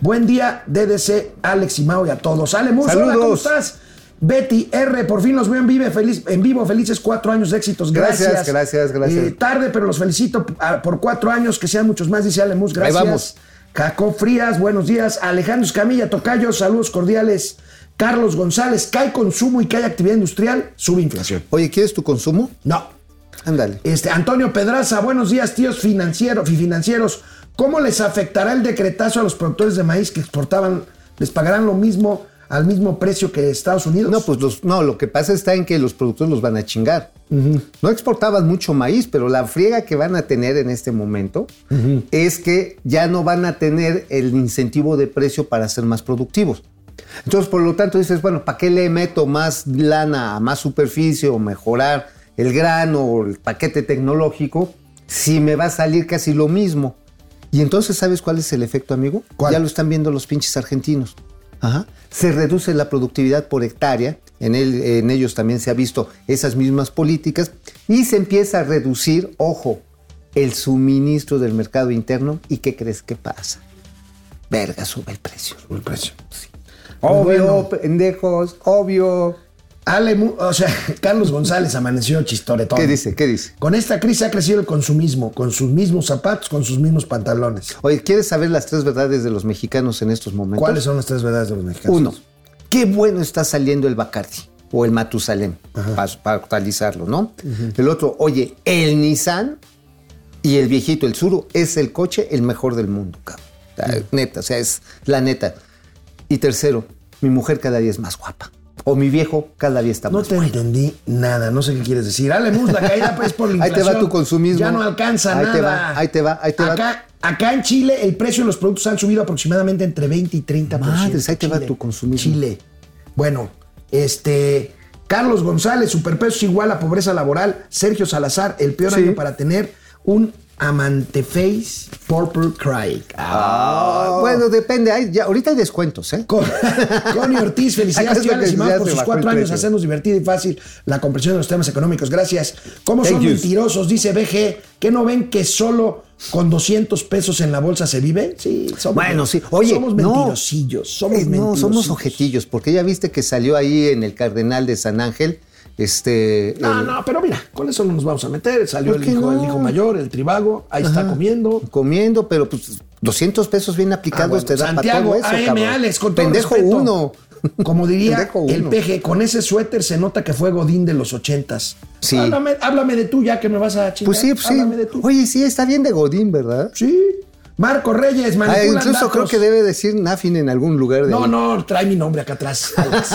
Buen día, DDC, Alex y Mao y a todos. Ale hola, ¿cómo estás? Betty R, por fin los veo en, vivo, feliz, en vivo, felices cuatro años de éxitos. Gracias. Gracias, gracias, gracias. Eh, tarde, pero los felicito ah, por cuatro años, que sean muchos más, dice Ale gracias. Ahí vamos. Caco Frías, buenos días. Alejandro Escamilla, Tocayo, saludos cordiales. Carlos González, cae consumo y cae actividad industrial, sube inflación. Oye, ¿quieres tu consumo? No. Ándale. Este, Antonio Pedraza, buenos días, tíos financieros, financieros. ¿Cómo les afectará el decretazo a los productores de maíz que exportaban? ¿Les pagarán lo mismo al mismo precio que Estados Unidos? No, pues no, lo que pasa está en que los productores los van a chingar. No exportaban mucho maíz, pero la friega que van a tener en este momento es que ya no van a tener el incentivo de precio para ser más productivos. Entonces, por lo tanto, dices, bueno, ¿para qué le meto más lana a más superficie o mejorar el grano o el paquete tecnológico si me va a salir casi lo mismo? Y entonces, ¿sabes cuál es el efecto, amigo? ¿Cuál? Ya lo están viendo los pinches argentinos. Ajá. Se reduce la productividad por hectárea, en, el- en ellos también se ha visto esas mismas políticas, y se empieza a reducir, ojo, el suministro del mercado interno. ¿Y qué crees que pasa? Verga, sube el precio. El precio. Obvio, bueno. pendejos, obvio. Ale, o sea, [laughs] Carlos González amaneció chistoretón. ¿Qué dice? ¿Qué dice? Con esta crisis ha crecido el consumismo, con sus mismos zapatos, con sus mismos pantalones. Oye, ¿quieres saber las tres verdades de los mexicanos en estos momentos? ¿Cuáles son las tres verdades de los mexicanos? Uno, qué bueno está saliendo el Bacardi o el Matusalem, para, para actualizarlo, ¿no? El otro, oye, el Nissan y el viejito, el Suru, es el coche el mejor del mundo, cabrón. Neta, o sea, es la neta. Y tercero, mi mujer cada día es más guapa. O mi viejo cada día está No más te guapo. entendí nada, no sé qué quieres decir. Ale Mus, la caída pues por la [laughs] Ahí te inflación. va tu consumismo. Ya no alcanza Ahí nada. te va, ahí te va, ahí te va. acá, en Chile el precio de los productos han subido aproximadamente entre 20 y 30 Madres, ahí te va tu consumismo. Chile. Bueno, este Carlos González, superpeso es igual a pobreza laboral. Sergio Salazar, el peor Sí. año para tener un amante face purple cry. Ah, Bueno, depende. hay- ya, ahorita hay descuentos, ¿eh? Con, [laughs] Connie Ortiz, felicidades, tío y ya por sus cuatro años hacernos divertido y fácil la comprensión de los temas económicos. Gracias. ¿Cómo son mentirosos? Dice BG. ¿Que no ven que solo con 200 pesos en la bolsa se vive? Sí, somos, Bueno, sí. Oye, somos no. mentirosillos. Somos Eh, no, mentirosillos. somos objetillos, porque ya viste que salió ahí en el Cardenal de San Ángel, este... No, el- no, pero mira, con eso no nos vamos a meter. Salió ¿Por el hijo, no? el hijo mayor, el tribago, ahí está comiendo. Comiendo, pero pues 200 pesos bien aplicados Ah, bueno, te da Santiago, para todo eso, AM. Alex, con todo Pendejo respeto. uno. Como diría el peje, con ese suéter se nota que fue Godín de los ochentas. Sí. Háblame, háblame de tú ya que me vas a chingar. Pues sí, pues sí. Háblame de tú. Oye, sí, está bien de Godín, ¿verdad? Sí. Marco Reyes, Ah, manipulan incluso datos. creo que debe decir Nafin en algún lugar de No, ahí. no, trae mi nombre acá atrás. Alex.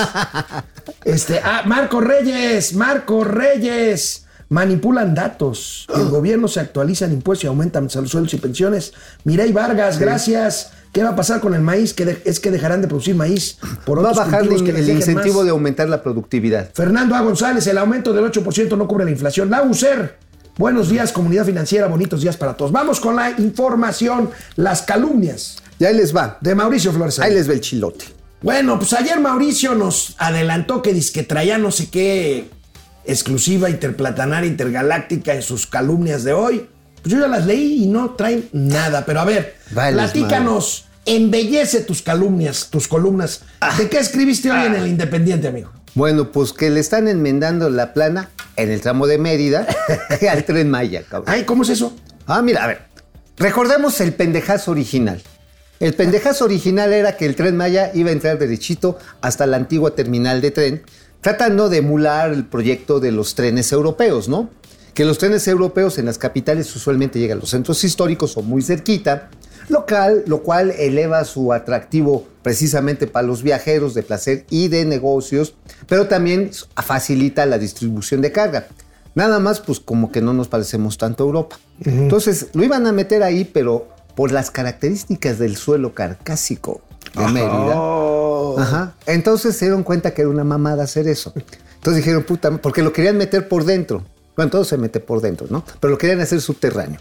[laughs] este, ah, Marco Reyes, Marco Reyes. Manipulan datos. El gobierno se actualiza en impuestos y aumentan los sueldos y pensiones. Mirey Vargas, gracias. ¿Qué va a pasar con el maíz? Que es que dejarán de producir maíz por Va a otros bajar cultivos que el, incentivo más. de aumentar la productividad. Fernando A. González, el aumento del 8% no cubre la inflación. La UCER. Buenos días, comunidad financiera. Bonitos días para todos. Vamos con la información, las calumnias Y ahí les va. de Mauricio Flores. Ahí les va el chilote. Bueno, pues ayer Mauricio nos adelantó que que traía no sé qué exclusiva interplatanaria intergaláctica en sus calumnias de hoy. Pues yo ya las leí y no traen nada. Pero a ver, Vales platícanos, embellece tus calumnias, tus columnas. Ah. ¿De qué escribiste hoy en el Independiente, amigo? Bueno, pues que le están enmendando la plana en el tramo de Mérida [laughs] al tren Maya, cabrón. Ay, ¿cómo es eso? Ah, mira, a ver. Recordemos el pendejazo original. El pendejazo original era que el tren Maya iba a entrar derechito hasta la antigua terminal de tren, tratando de emular el proyecto de los trenes europeos, ¿no? Que los trenes europeos en las capitales usualmente llegan a los centros históricos o muy cerquita, local, lo cual eleva su atractivo precisamente para los viajeros de placer y de negocios, pero también facilita la distribución de carga. Nada más, pues como que no nos parecemos tanto a Europa. Entonces, lo iban a meter ahí, pero por las características del suelo carcásico de Mérida. Ajá. Entonces se dieron cuenta que era una mamada hacer eso. Entonces dijeron, puta, porque lo querían meter por dentro. Bueno, todo se mete por dentro, ¿no? Pero lo querían hacer subterráneo.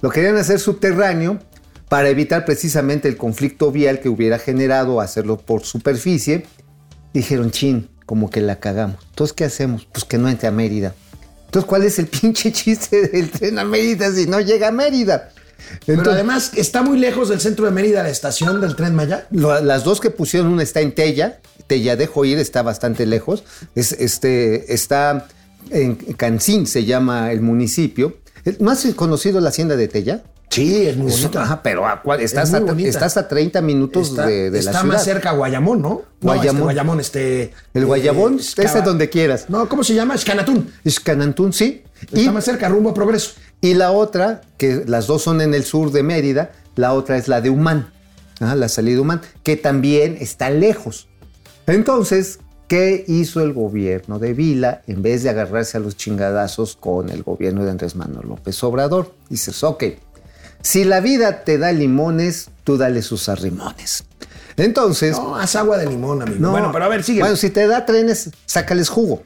Lo querían hacer subterráneo para evitar precisamente el conflicto vial que hubiera generado hacerlo por superficie. Dijeron, chin, como que la cagamos. Entonces, ¿qué hacemos? Pues que no entre a Mérida. Entonces, ¿cuál es el [laughs] pinche chiste del tren a Mérida si no llega a Mérida? Pero además está muy lejos del centro de Mérida, la estación del tren Maya. lo- las dos que pusieron, una está en Tella, Tella de Joir está bastante lejos, es, este, está en Cancín, se llama el municipio. ¿No has conocido la hacienda de Tella? Sí, es muy bonita. ajá, pero ¿a estás, a, estás a 30 minutos Está, de, de está la ciudad. más cerca Guayamón, ¿no? No, Guayamón. este Guayamón, este. El Guayabón, eh, Xcava- donde quieras. No, ¿cómo se llama? Escanatún. Es Canantún, sí. Está Y, más cerca, rumbo a Progreso. y la otra, que las dos son en el sur de Mérida, la otra es la de Humán, ajá, la salida de Humán, que también está lejos. Entonces, ¿qué hizo el gobierno de Vila en vez de agarrarse a los chingadazos con el gobierno de Andrés Manuel López Obrador? Dices, ok, si la vida te da limones, tú dale sus arrimones. Entonces, No, haz agua de limón, amigo. no, Bueno, pero a ver, sigue. Bueno, si te da trenes, sácales jugo.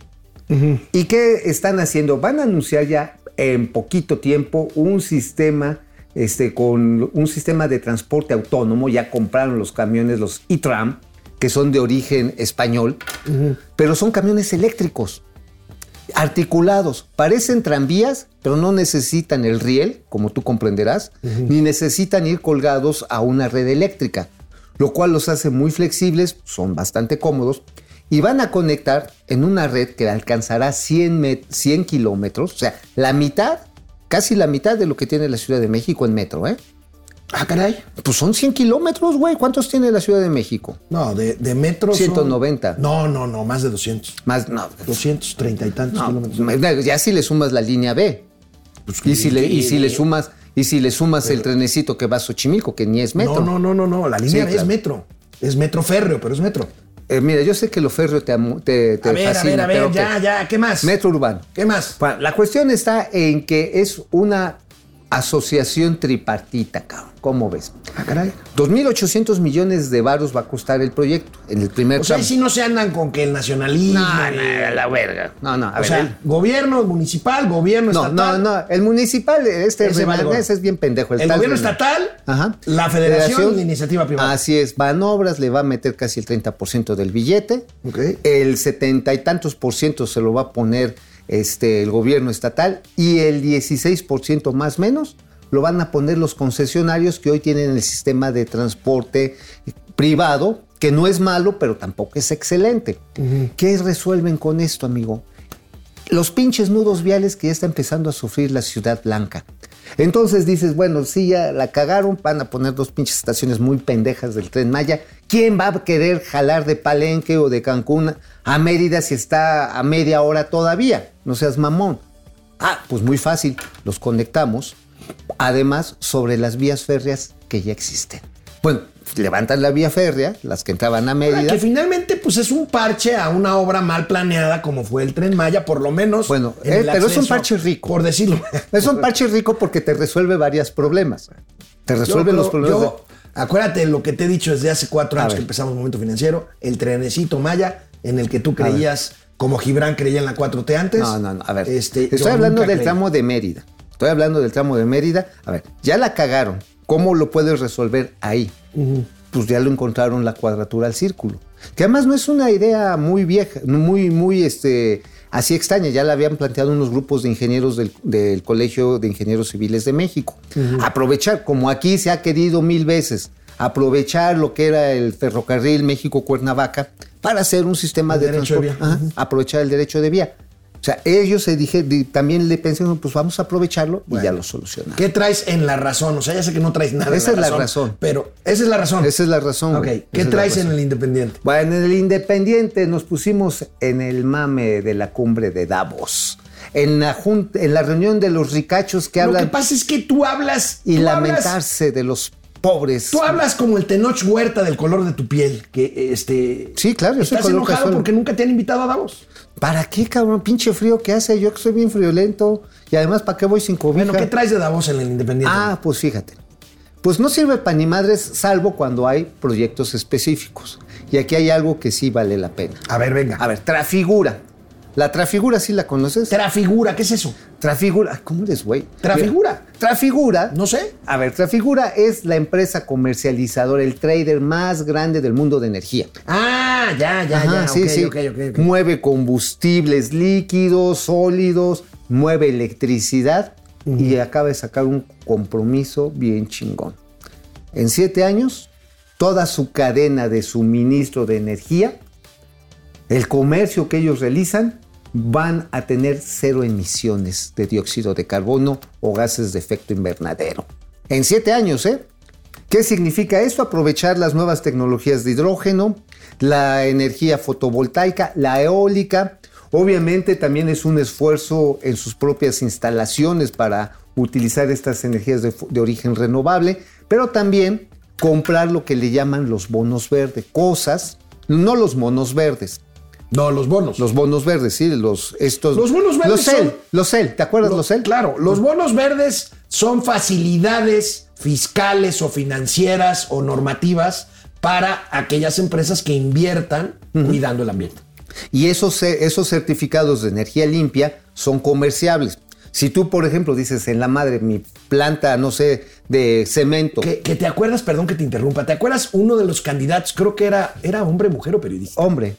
¿Y qué están haciendo? Van a anunciar ya en poquito tiempo un sistema este, con un sistema de transporte autónomo. Ya compraron los camiones, los e-tram, que son de origen español, pero son camiones eléctricos, articulados. Parecen tranvías, pero no necesitan el riel, como tú comprenderás, ni necesitan ir colgados a una red eléctrica, lo cual los hace muy flexibles, son bastante cómodos y van a conectar en una red que alcanzará 100, 100 kilómetros, o sea, la mitad, casi la mitad de lo que tiene la Ciudad de México en metro, ¿eh? Ah, caray. Pues son 100 kilómetros, güey. ¿Cuántos tiene la Ciudad de México? No, de, de metro. 190. Son... No, no, no, más de 200. Más, no. 230 y tantos no, kilómetros. Ya si le sumas la línea B. Pues, y, si le, y si le sumas, y si le sumas pero, el trenecito que va a Xochimilco, que ni es metro. No, no, no, no, no. La línea sí, claro. es metro. Es metro férreo, pero es metro. Eh, mira, yo sé que lo férreo te, te, te a ver, fascina, a ver, a ver, ya, ya, ¿qué más? Metro urbano. ¿Qué más? La cuestión está en que es una asociación tripartita, cabrón. ¿Cómo ves? Ah, caray. 2.800 millones de varos va a costar el proyecto en el primer O sea, tramo. sí no se andan con que el nacionalismo. No, no, la verga. No, no, a o ver, sea, el- gobierno municipal, gobierno no, estatal. no, no, el municipal, este gorro. es bien pendejo. El tal gobierno estatal, Ajá. la federación y la iniciativa privada. Así es, Banobras le va a meter casi el 30% del billete. Ok. El 70 y tantos por ciento se lo va a poner este, el gobierno estatal y el 16% más menos lo van a poner los concesionarios que hoy tienen el sistema de transporte privado, que no es malo, pero tampoco es excelente. ¿Qué resuelven con esto, amigo? los pinches nudos viales que ya está empezando a sufrir la ciudad blanca. Entonces dices, bueno, sí, ya la cagaron, van a poner dos pinches estaciones muy pendejas del tren Maya. ¿Quién va a querer jalar de Palenque o de Cancún a Mérida si está a media hora todavía? No seas mamón. Ah, pues muy fácil, los conectamos. Además, sobre las vías férreas que ya existen. Bueno, levantan la vía férrea, las que entraban a Ahora, Mérida. que finalmente pues es un parche a una obra mal planeada como fue el Tren Maya, por lo menos. Bueno, en eh, pero es un parche rico. Por decirlo. Es un parche rico porque te resuelve varios problemas. Te resuelve Yo los problemas. yo- acuérdate lo que te he dicho desde hace cuatro años que empezamos Momento Financiero, el trenecito Maya, en el que tú creías, como Gibran creía en la 4T antes. No, no, no. A ver. Este, estoy hablando del creí. tramo de Mérida. Estoy hablando del tramo de Mérida. A ver, ya la cagaron. ¿Cómo lo puedes resolver ahí? Pues ya lo encontraron la cuadratura al círculo. Que además no es una idea muy vieja, muy, muy este, así extraña. Ya la habían planteado unos grupos de ingenieros del, del Colegio de Ingenieros Civiles de México. Aprovechar, como aquí se ha querido mil veces, aprovechar lo que era el ferrocarril México-Cuernavaca para hacer un sistema El de derecho de transporte. vía. Ajá, aprovechar el derecho de vía. O sea, ellos se dije, di- también le pensaron, pues vamos a aprovecharlo y ya lo solucionamos. ¿Qué traes en la razón? O sea, ya sé que no traes nada. en Esa es la razón. Pero esa es la razón. Esa es la razón. Ok. ¿Qué Esa es la traes en el Independiente? Bueno, en el Independiente nos pusimos en el mame de la cumbre de Davos. En la, jun- en la reunión de los ricachos que Lo que hablan pasa es que tú hablas. y tú hablas- lamentarse de los pobres. Tú hablas como el Tenoch Huerta del color de tu piel, que este. Sí, claro, yo soy Estás color enojado casual. porque nunca te han invitado a Davos. ¿Para qué, cabrón? Pinche frío que hace. Yo que soy bien friolento. Y además, ¿para qué voy sin cobija? Bueno, ¿qué traes de Davos en el Independiente? Ah, pues fíjate. Pues no sirve para ni madres, salvo cuando hay proyectos específicos. Y aquí hay algo que sí vale la pena. A ver, venga. A ver, Trafigura. La Trafigura sí la conoces. Trafigura, ¿qué es eso? Trafigura. ¿Cómo eres, güey? Trafigura. Trafigura. No sé. A ver, Trafigura es la empresa comercializadora, el trader más grande del mundo de energía. Ah, ya, ya, Ajá, ya. sí, ok, sí. Mueve combustibles líquidos, sólidos, mueve electricidad y acaba de sacar un compromiso bien chingón. En siete años, toda su cadena de suministro de energía, el comercio que ellos realizan, van a tener cero emisiones de dióxido de carbono o gases de efecto invernadero. En siete años, ¿eh? ¿Qué significa esto? Aprovechar las nuevas tecnologías de hidrógeno, la energía fotovoltaica, la eólica. Obviamente también es un esfuerzo en sus propias instalaciones para utilizar estas energías de, de origen renovable, pero también comprar lo que le llaman los bonos verdes, cosas, no los monos verdes, No, los bonos. los bonos verdes, sí, los estos Los bonos verdes los CEL, son- los CEL, ¿te acuerdas Lo- los CEL? Claro, los bonos verdes son facilidades fiscales o financieras o normativas para aquellas empresas que inviertan cuidando el ambiente. Y esos, esos certificados de energía limpia son comerciables. Si tú, por ejemplo, dices en la madre, mi planta, no sé, de cemento. Que, te acuerdas, perdón que te interrumpa, ¿te acuerdas uno de los candidatos? Creo que era, era hombre, mujer o periodista. Hombre.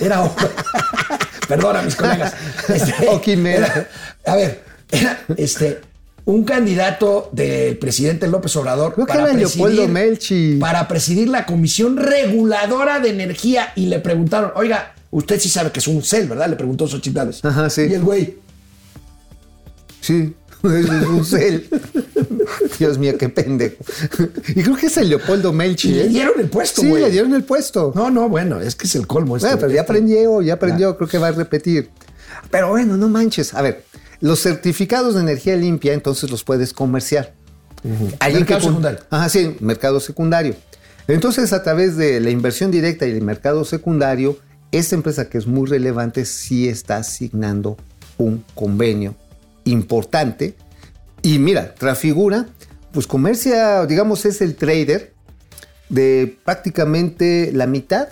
Era hombre. [laughs] Perdona, mis colegas. Este, [laughs] o quimera. a ver, era este un candidato del presidente López Obrador para, presidir, Melchi. para presidir la Comisión Reguladora de Energía y le preguntaron, oiga, usted sí sabe que es un CEL, ¿verdad? Le preguntó Xochitl Ajá, sí. Y el güey, Sí, es un cel. Dios mío, qué pendejo. Y creo que es el Leopoldo Melchi. le ¿eh? dieron el puesto, Sí, le dieron el puesto. No, no, bueno, es que es el colmo. Este, pero ya aprendió, ya aprendió, creo que va a repetir. Pero bueno, no manches. A ver, los certificados de energía limpia, entonces los puedes comerciar. mercado secundario. Ajá, sí, mercado secundario. Entonces, a través de la inversión directa y el mercado secundario, esta empresa que es muy relevante sí está asignando un convenio importante. Y mira, Trafigura, pues comercia, digamos, es el trader de prácticamente la mitad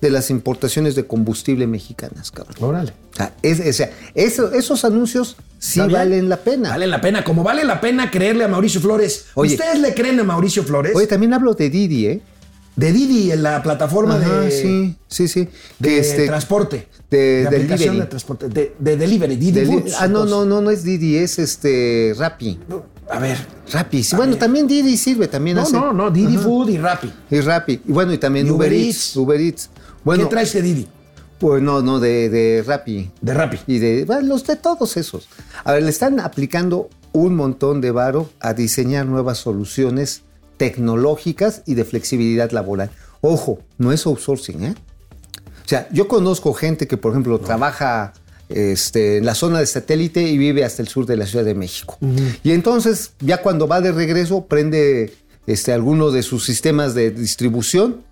de las importaciones de combustible mexicanas, cabrón. Órale. O sea, es, esos anuncios sí valen la pena. Valen la pena, como vale la pena creerle a Mauricio Flores. ¿Ustedes le creen a Mauricio Flores? Oye, también hablo de Didi, ¿eh? De Didi, en la plataforma de. Sí, sí, sí. De este, transporte. De, delivery. de transporte. De, delivery, Didi Ah, no, no, no, no es Didi, es este Rappi. a ver. Rappi. Sí, bueno, también Didi sirve, también no, No, no, Didi Food y Rappi. Y Rappi. Y bueno, y también Uber, Eats. Uber Eats. Bueno, ¿Qué traes de Didi? Pues no, no, de, de Rappi. De Rappi. Y de bueno, los de todos esos. A ver, le están aplicando un montón de varo a diseñar nuevas soluciones tecnológicas y de flexibilidad laboral. Ojo, no es outsourcing, ¿eh? O sea, yo conozco gente que, por ejemplo, trabaja este, en la zona de satélite y vive hasta el sur de la Ciudad de México. Y entonces, ya cuando va de regreso, prende este, alguno de sus sistemas de distribución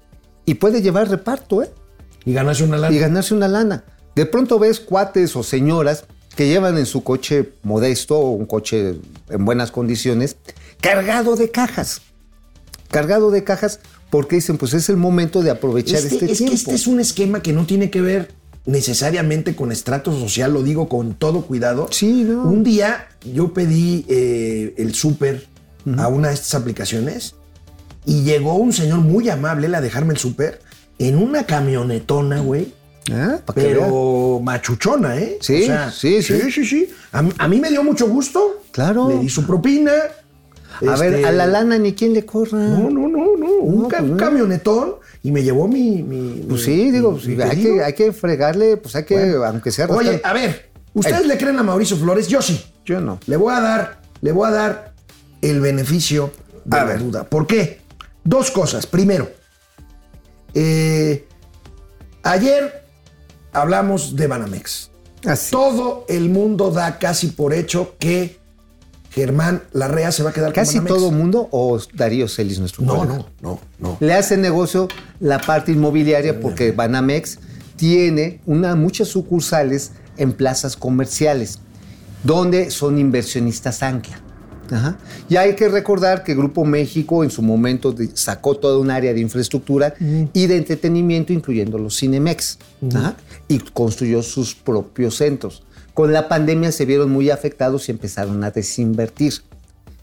y puede llevar reparto, ¿eh? Y ganarse una lana. Y ganarse una lana. De pronto ves cuates o señoras que llevan en su coche modesto o un coche en buenas condiciones, cargado de cajas. Cargado de cajas porque dicen, pues es el momento de aprovechar este, este es tiempo. Que este es un esquema que no tiene que ver necesariamente con estrato social, lo digo con todo cuidado. Sí, no. Un día yo pedí eh, el súper a una de estas aplicaciones y llegó un señor muy amable a dejarme el súper en una camionetona, güey. Ah, pero machuchona, ¿eh? Sí, sí, sí, sí. Sí, sí, A, mí me dio mucho gusto. Claro. Le di su propina. A ver, este, a la lana ni quién le corra. No, no, no, no. un, pues camionetón y me llevó mi. pues sí, digo, hay, que, hay, que, fregarle, pues hay que, aunque sea. Oye, a ver, ¿ustedes le creen a Mauricio Flores? Yo sí. Yo no. Le voy a dar, le voy a dar el beneficio de la duda. ¿Por qué? Dos cosas. Primero, eh, ayer hablamos de Banamex. Así. Todo el mundo da casi por hecho que Germán Larrea se va a quedar ¿Casi todo el mundo o Darío Celis, nuestro No, no, no, no. Le hace negocio la parte inmobiliaria porque Banamex tiene una, muchas sucursales en plazas comerciales donde son inversionistas ancla. Y hay que recordar que Grupo México en su momento sacó toda un área de infraestructura y de entretenimiento, incluyendo los Cinemex, y construyó sus propios centros. Con la pandemia se vieron muy afectados y empezaron a desinvertir.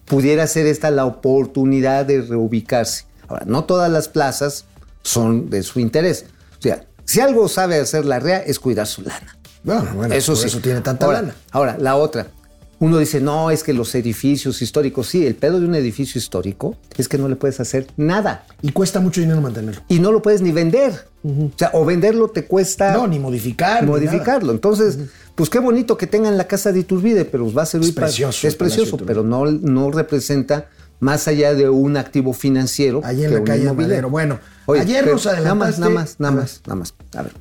Pudiera ser esta la oportunidad de reubicarse. Ahora, no todas las plazas son de su interés. O sea, si algo sabe hacer la REA es cuidar su lana. Bueno, eso sí. Eso tiene tanta lana. Ahora, la otra. Uno dice, no, es que los edificios históricos, sí, el pedo de un edificio histórico es que no le puedes hacer nada. Y cuesta mucho dinero mantenerlo. Y no lo puedes ni vender. O sea, o venderlo te cuesta. No, ni modificar. Modificarlo. Entonces, pues qué bonito que tengan la casa de Iturbide, pero va a servir es precioso, Es precioso, pero no, no representa más allá de un activo financiero. Allí en la calle Madero. Bueno, ayer nos adelantaste. Nada más, nada más, nada más. A ver.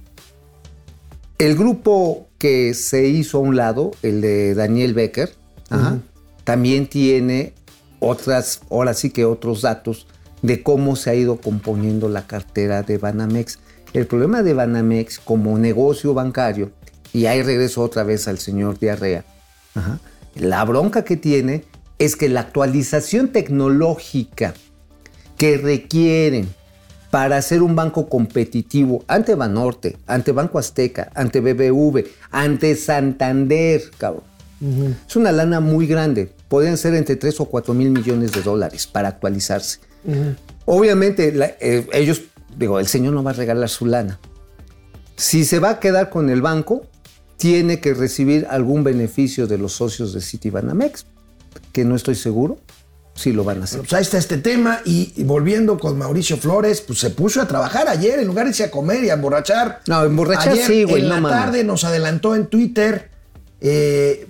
El grupo que se hizo a un lado, el de Daniel Becker, también tiene otras, ahora sí que otros datos de cómo se ha ido componiendo la cartera de Banamex. El problema de Banamex como negocio bancario, y ahí regreso otra vez al señor Diarrea, la bronca que tiene es que la actualización tecnológica que requieren para ser un banco competitivo ante Banorte, ante Banco Azteca, ante BBV, ante Santander, cabrón. Es una lana muy grande. Podrían ser entre 3 o 4 mil millones de dólares para actualizarse. Obviamente, eh, ellos, digo, el señor no va a regalar su lana. Si se va a quedar con el banco, tiene que recibir algún beneficio de los socios de Citibanamex, que no estoy seguro si lo van a hacer. pues ahí está este tema y, volviendo con Mauricio Flores, pues se puso a trabajar ayer en lugar de irse a comer y a emborrachar. No, emborrachar sí, güey. En la tarde nos adelantó en Twitter eh,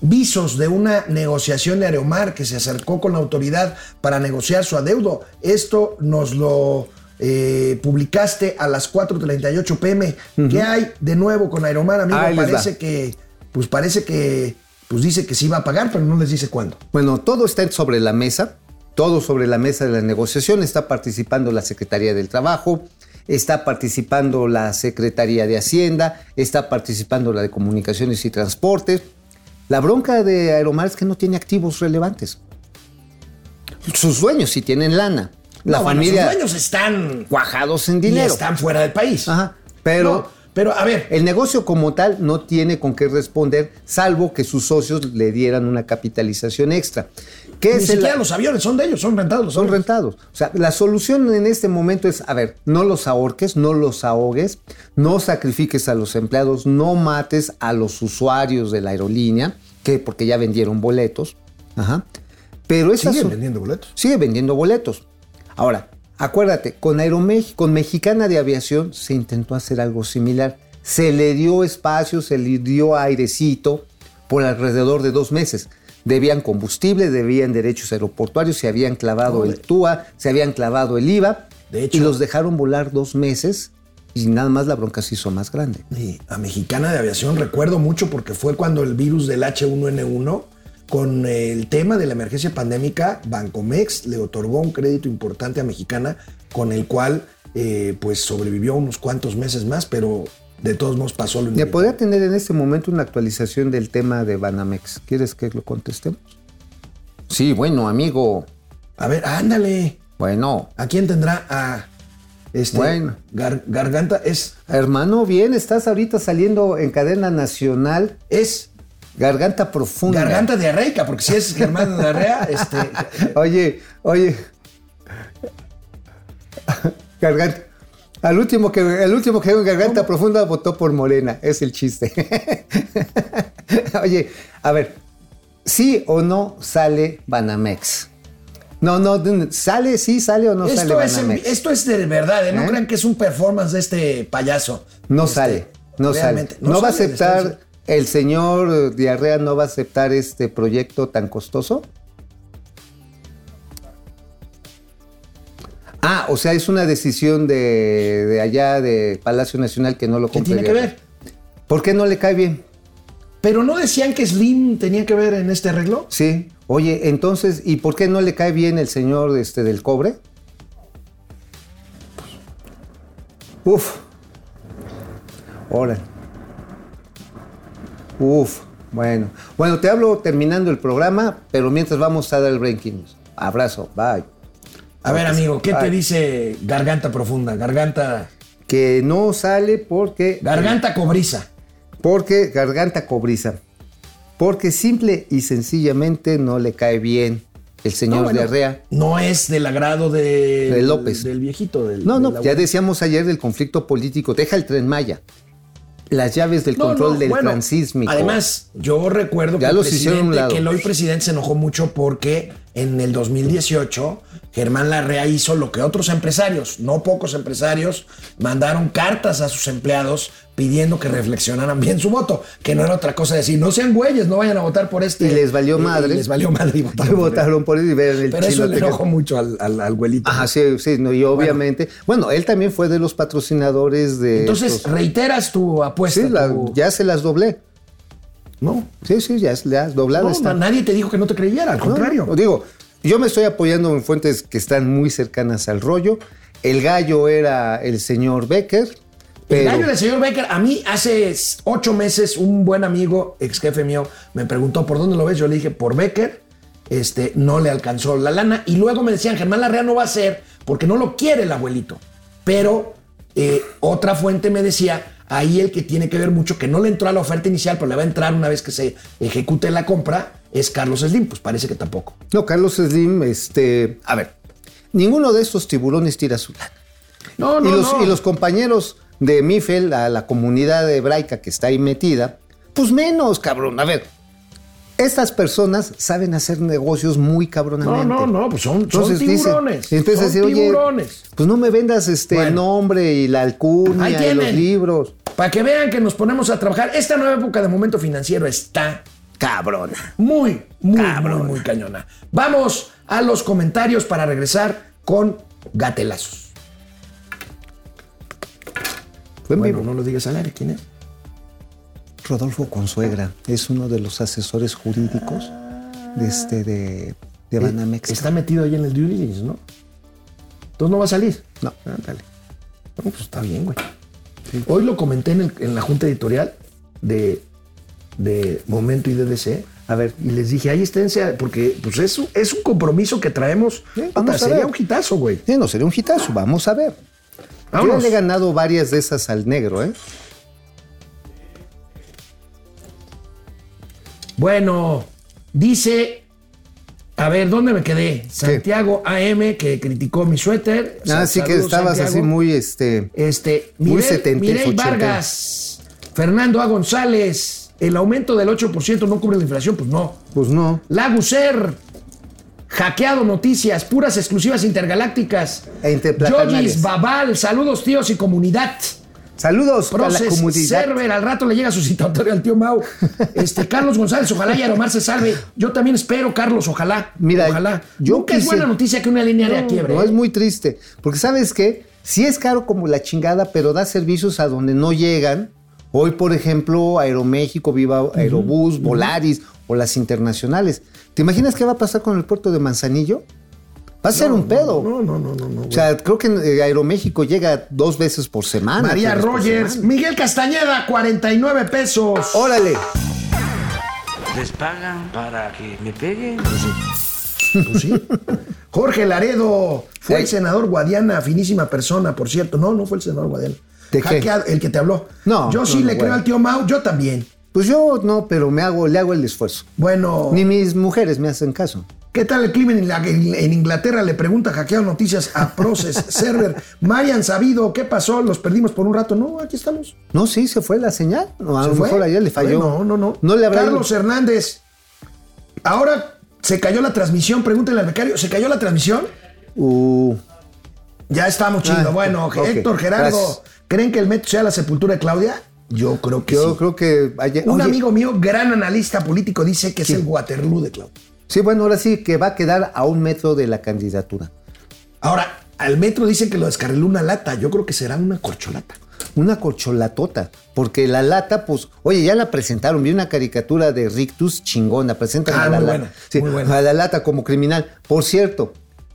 visos de una negociación de Aeromar que se acercó con la autoridad para negociar su adeudo. Esto nos lo eh, publicaste a las 4.38 pm. ¿Qué hay de nuevo con Aeromar, amigo? parece que, pues parece que pues dice que sí va a pagar, pero no les dice cuándo. Bueno, todo está sobre la mesa, todo sobre la mesa de la negociación. Está participando la Secretaría del Trabajo, está participando la Secretaría de Hacienda, está participando la de Comunicaciones y Transportes. La bronca de Aeromar es que no tiene activos relevantes. Sus dueños sí tienen lana. La familia. sus dueños están cuajados en dinero. Y están fuera del país. Ajá. Pero pero a ver. El negocio como tal no tiene con qué responder, salvo que sus socios le dieran una capitalización extra. ¿Qué Ni es siquiera los aviones son de ellos, son rentados. son rentados. O sea, la solución en este momento es, a ver, no los ahorques, no los ahogues, no sacrifiques a los empleados, no mates a los usuarios de la aerolínea, que porque ya vendieron boletos. Ajá. Pero Sigue vendiendo boletos. Sigue vendiendo boletos. Ahora, Acuérdate, con Aeroméxico, con Mexicana de Aviación se intentó hacer algo similar. Se le dio espacio, se le dio airecito por alrededor de dos meses. Debían combustible, debían derechos aeroportuarios, se habían clavado el TUA, se habían clavado el IVA de hecho, y los dejaron volar dos meses y nada más la bronca se hizo más grande. a Mexicana de Aviación recuerdo mucho porque fue cuando el virus del H1N1 con el tema de la emergencia pandémica, Bancomex le otorgó un crédito importante a Mexicana con el cual eh, pues sobrevivió unos cuantos meses más, pero de todos modos pasó lo mismo. podría tener en este momento una actualización del tema de Banamex. ¿Quieres que lo contestemos? Sí, bueno, amigo. A ver, ándale. Bueno. ¿A quién tendrá? A este, bueno. garganta es. Hermano, bien, estás ahorita saliendo en cadena nacional. Es Garganta profunda. Garganta diarreica, porque si es Germán [laughs] diarrea, este. Oye, oye. Garganta. Al último que, el último que en garganta profunda votó por Morena. Es el chiste. [laughs] oye, a ver. ¿Sí o no sale Banamex? No, no, sale, sí, sale o no esto sale Banamex. esto es de verdad, ¿eh? no ¿Eh? crean que es un performance de este payaso. No este, sale, no sale. No, va a aceptar ¿El señor Diarrea no va a aceptar este proyecto tan costoso? Ah, o sea, es una decisión de, allá de Palacio Nacional que no lo ¿Qué tiene que ver? ¿Por qué no le cae bien? ¿Pero no decían que Slim tenía que ver en este arreglo? Sí. Oye, entonces, ¿y por qué no le cae bien el señor este, del cobre? Uf. Órale. Uf, bueno. Bueno, te hablo terminando el programa, pero mientras vamos a dar el breaking Abrazo, bye. A ver, amigo, ¿qué te dice garganta profunda? Garganta. Que no sale porque. Garganta cobriza. Porque garganta cobriza. Porque simple y sencillamente no le cae bien el señor de Arrea. No es del agrado de, López. Del, viejito. Del, no, no, ya decíamos ayer del conflicto político. Deja el tren Maya las llaves del control del transísmico. Además, yo recuerdo que, que el hoy presidente se enojó mucho porque en el 2018 Germán Larrea hizo lo que otros empresarios, no pocos empresarios, mandaron cartas a sus empleados pidiendo que reflexionaran bien su voto, que no era otra cosa decir, no sean güeyes, no vayan a votar por este. Y les valió madre. les valió madre y [laughs] votaron, por él. Y el Pero eso le enojó mucho al, al, abuelito. Ajá, sí, sí, y obviamente, bueno. él también fue de los patrocinadores de... Entonces, reiteras tu apuesta. Sí, ya se las doblé. No. Sí, sí, ya le has doblado. No, nadie te dijo que no te creyera, al contrario. digo, yo me estoy apoyando en fuentes que están muy cercanas al rollo. El gallo era el señor Becker. El gallo del señor Becker, a mí hace ocho meses un buen amigo, ex jefe mío, me preguntó por dónde lo ves. Yo le dije por Becker este, no le alcanzó la lana. Y luego me decían, Germán Larrea no va a ser porque no lo quiere el abuelito. Pero eh, otra fuente me decía, ahí el que tiene que ver mucho, que no le entró a la oferta inicial, pero le va a entrar una vez que se ejecute la compra, es Carlos Slim. Pues parece que tampoco. No, Carlos Slim, este, a ver, ninguno de estos tiburones tira su lana. No, no, y, los, no. y los compañeros de Mifel, a la comunidad hebraica que está ahí metida, pues menos, cabrón. A ver, estas personas saben hacer negocios muy No, cabronamente. no, no, pues son, Entonces tiburones. entonces son decir, oye, pues no me vendas este Bueno. nombre y la alcurnia y los libros. Para que vean que nos ponemos a trabajar. Esta nueva época de momento financiero está Cabrona. muy, muy, Cabrona. muy, muy cañona. Vamos a los comentarios para regresar con gatelazos. Fue en Bueno, vivo. no lo digas al aire, ¿quién es? Rodolfo Consuegra es uno de los asesores jurídicos de este de, de Banamex. Está metido ahí en el due diligence, ¿no? Entonces no va a salir. No. Ándale. No, pues está bien, güey. Hoy lo comenté en, el- en la junta editorial de, de Momento y DDC. A ver. Y les dije, ahí esténse, porque pues es, es un compromiso que traemos. Puta, vamos a sería ver. un hitazo, güey. Sí, no, sería un hitazo. Vamos a ver. Yo Vámonos. le he ganado varias de esas al negro, ¿eh? Bueno, dice, a ver, ¿dónde me quedé? Santiago AM, que criticó mi suéter. Ah, sí que estabas así muy, este... Este, Muy Mirey. Vargas, Fernando A. González, el aumento del 8% no cubre la inflación, pues no. Pues no. Laguser, hackeado noticias, puras exclusivas intergalácticas. E Babal, saludos tíos y comunidad. Saludos a la Proces comunidad. Server, al rato le llega su citatorio al tío Mau. Este, Carlos González, ojalá y Aromar se salve. Yo también espero, Carlos, ojalá. Mira, ojalá. yo Nunca es buena noticia que una línea de No, quiebre. no, ¿eh? es muy triste. Porque sabes qué, sí es caro como la chingada, pero da servicios a donde no llegan. Hoy, por ejemplo, Aeroméxico, Viva Aerobús, Volaris o las internacionales. ¿Te imaginas qué va a pasar con el puerto de Manzanillo? Va a ser un pedo. No, no, no, no. no O sea, creo que eh, Aeroméxico llega dos veces por semana. María Rogers, semana. Miguel Castañeda, 49 pesos. Órale. Les pagan para que me peguen. Pues sí. Jorge Laredo, fue el senador Guadiana, finísima persona, por cierto. No, no fue el senador Guadiana. ¿De qué? Hackeado, el que te habló. No, Yo sí no, no, le creo bueno. al tío Mau, yo también. Pues yo no, pero me hago, le hago el esfuerzo. Bueno, Ni mis mujeres me hacen caso. ¿Qué tal el clima en, la- en Inglaterra? Le pregunta Hackeado Noticias a Proces [laughs] Server. Marian Sabido, ¿qué pasó? ¿Los perdimos por un rato? No, aquí estamos. No, sí, se fue la señal. No, a ¿Se lo fue? mejor ayer le falló. No, no, no. No le habrá Carlos Hernández. Ahora se cayó la transmisión. Pregúntenle al becario. ¿Se cayó la transmisión? Uh, Ya estamos chido. Ah, bueno, Héctor Gerardo, gracias. ¿creen que el metro sea la sepultura de Claudia? Yo creo que yo sí. creo que ayer. Un oye, amigo mío, gran analista político, dice que es el Waterloo de Claudia. Sí, bueno, ahora sí que va a quedar a un metro de la candidatura. Ahora, al metro dicen que lo descarriló una lata. Yo creo que será una corcholata. Una corcholatota. Porque la lata, pues, oye, ya la presentaron. Vi una caricatura de Rictus chingona. Presentan Ah, a la muy lata. buena, Sí, muy buena. a la lata como criminal. Por cierto,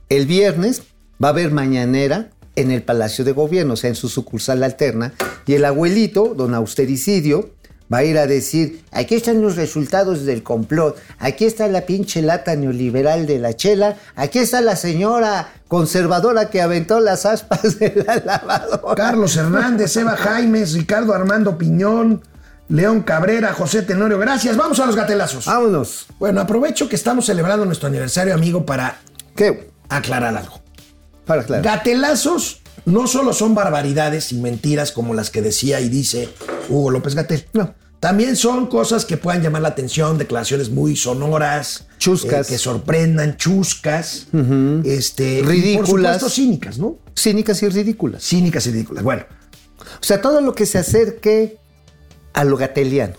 el viernes va a haber mañanera en el Palacio de Gobierno, o sea, en su sucursal alterna. Y el abuelito, don Austericidio, va a ir a decir, aquí están los resultados del complot, aquí está la pinche lata neoliberal de la chela, aquí está la señora conservadora que aventó las aspas de la lavadora. Carlos Hernández, Eva Jaimes, Ricardo Armando Piñón, León Cabrera, José Tenorio. Gracias. Vamos a los gatelazos. Vámonos. Bueno, aprovecho que estamos celebrando nuestro aniversario, amigo, para ¿Qué? aclarar algo. Para claro. Gatelazos no solo son barbaridades y mentiras como las que decía y dice Hugo López Gatel. No. También son cosas que puedan llamar la atención, declaraciones muy sonoras, Chuscas. eh, que sorprendan, chuscas, este, y Ridículas. por supuesto cínicas, ¿no? Cínicas y ridículas. Cínicas y ridículas. Bueno, O sea, todo lo que se acerque a lo gateliano.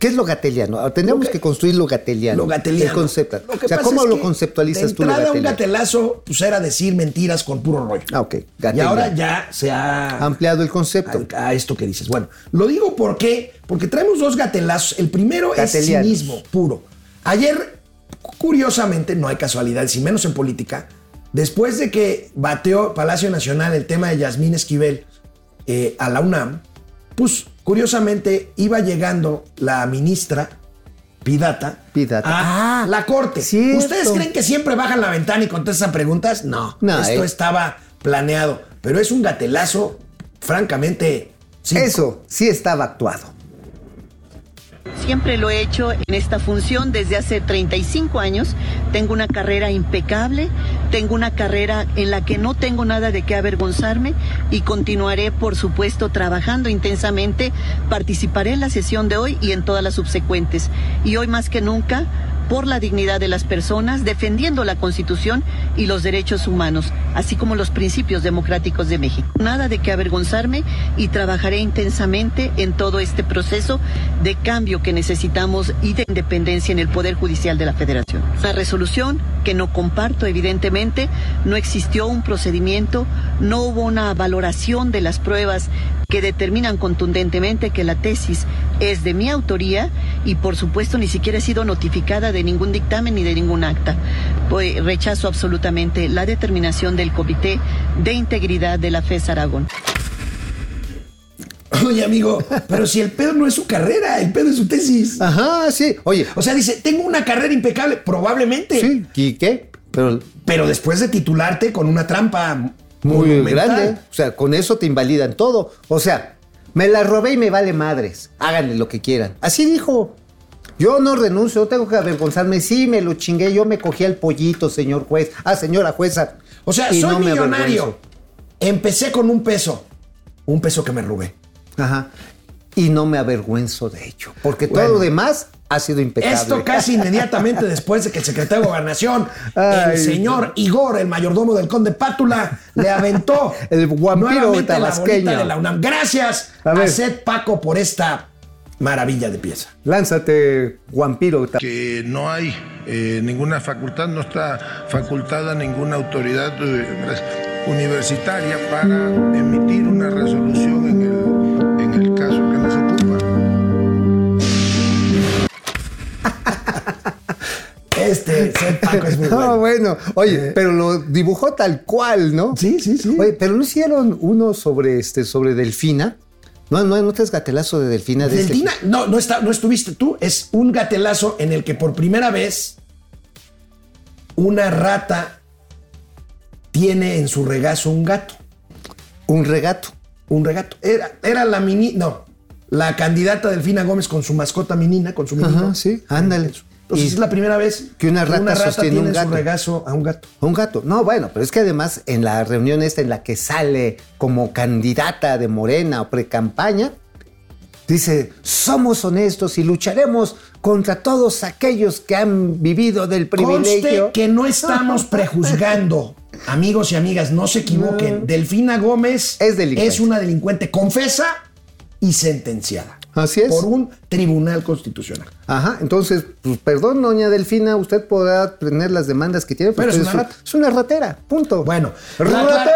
¿Qué es lo gateliano? Ah, Tendríamos que, construir lo gateliano. lo gateliano. Concepto. Lo que o sea, ¿cómo es lo conceptualizas de tú lo entrada, un gatelazo pues era decir mentiras con puro rollo. Ah, ok. Y ahora ya se ha Ampliado el concepto. a, a esto que dices. Bueno, lo digo porque, porque traemos dos gatelazos. El primero es Gatelianos. cinismo puro. Ayer, curiosamente, no hay casualidades, y menos en política, después de que bateó Palacio Nacional el tema de Yasmín Esquivel eh, a la UNAM, pues curiosamente iba llegando la ministra Pidata, Pidata. a Ah, la corte. cierto. ¿Ustedes creen que siempre bajan la ventana y contestan preguntas? No, No, esto eh. estaba planeado, pero es un gatelazo, francamente. cinco. Eso sí estaba actuado. Siempre lo he hecho en esta función desde hace 35 años. Tengo una carrera impecable, tengo una carrera en la que no tengo nada de qué avergonzarme y continuaré, por supuesto, trabajando intensamente. Participaré en la sesión de hoy y en todas las subsecuentes. Y hoy más que nunca, por la dignidad de las personas, defendiendo la Constitución y los derechos humanos, así como los principios democráticos de México. Nada de qué avergonzarme y trabajaré intensamente en todo este proceso de cambio que necesitamos y de independencia en el Poder Judicial de la Federación. Una resolución que no comparto, evidentemente, no existió un procedimiento, no hubo una valoración de las pruebas que determinan contundentemente que la tesis es de mi autoría y por supuesto ni siquiera he sido notificada de ningún dictamen ni de ningún acta. Pues rechazo absolutamente la determinación del Comité de Integridad de la FES Aragón. Oye, amigo, pero si el pedo no es su carrera, el pedo es su tesis. Ajá, sí. Oye, O sea, dice, tengo una carrera impecable, probablemente. sí, ¿y qué? Pero Pero después de titularte con una trampa muy grande. O sea, con eso te invalidan todo. O sea, me la robé y me vale madres. Háganle lo que quieran. Así dijo. Yo no renuncio, no tengo que avergonzarme. Sí, me lo chingué, yo me cogí al pollito, señor juez. Ah, señora jueza. O sea, Y soy no millonario. Empecé con un peso. Un peso que me robé. Ajá. Y no me avergüenzo de hecho. Porque todo lo demás ha sido impecable. Esto casi inmediatamente después de que el secretario de Gobernación, Ay, el señor Igor, el mayordomo del conde Pátula, le aventó [laughs] El la tabasqueño. de la UNAM. Gracias A. Seth Paco por esta maravilla de pieza. Lánzate, vampiro. que no hay eh, ninguna facultad, no está facultada ninguna autoridad eh, universitaria para emitir una resolución Este Paco es muy [laughs] bueno. bueno. Oye, pero lo dibujó tal cual, ¿no? Sí, sí, sí. Oye, pero no hicieron uno sobre este, sobre Delfina. No, no, no te es gatelazo de Delfina. De este- Delfina, no, no, está, no estuviste tú. Es un gatelazo en el que por primera vez una rata tiene en su regazo un gato. Un regato. Un regato. Era, era la mini. No. La candidata Delfina Gómez con su mascota menina, con su menino. Ajá, sí, ándale. Entonces Y- es la primera vez que una rata sostiene un en gato. su regazo a un gato. Un gato. No, bueno, pero es que además en la reunión esta en la que sale como candidata de Morena o pre-campaña, dice, somos honestos y lucharemos contra todos aquellos que han vivido del privilegio. Conste que no estamos [laughs] prejuzgando. Amigos y amigas, no se equivoquen. Delfina Gómez Es una delincuente confesa y sentenciada. Así es. Por un tribunal constitucional. Ajá, entonces, pues perdón, doña Delfina, usted podrá tener las demandas que tiene, Pero es una rata. es una ratera, punto. Bueno, la, ¡Ratera!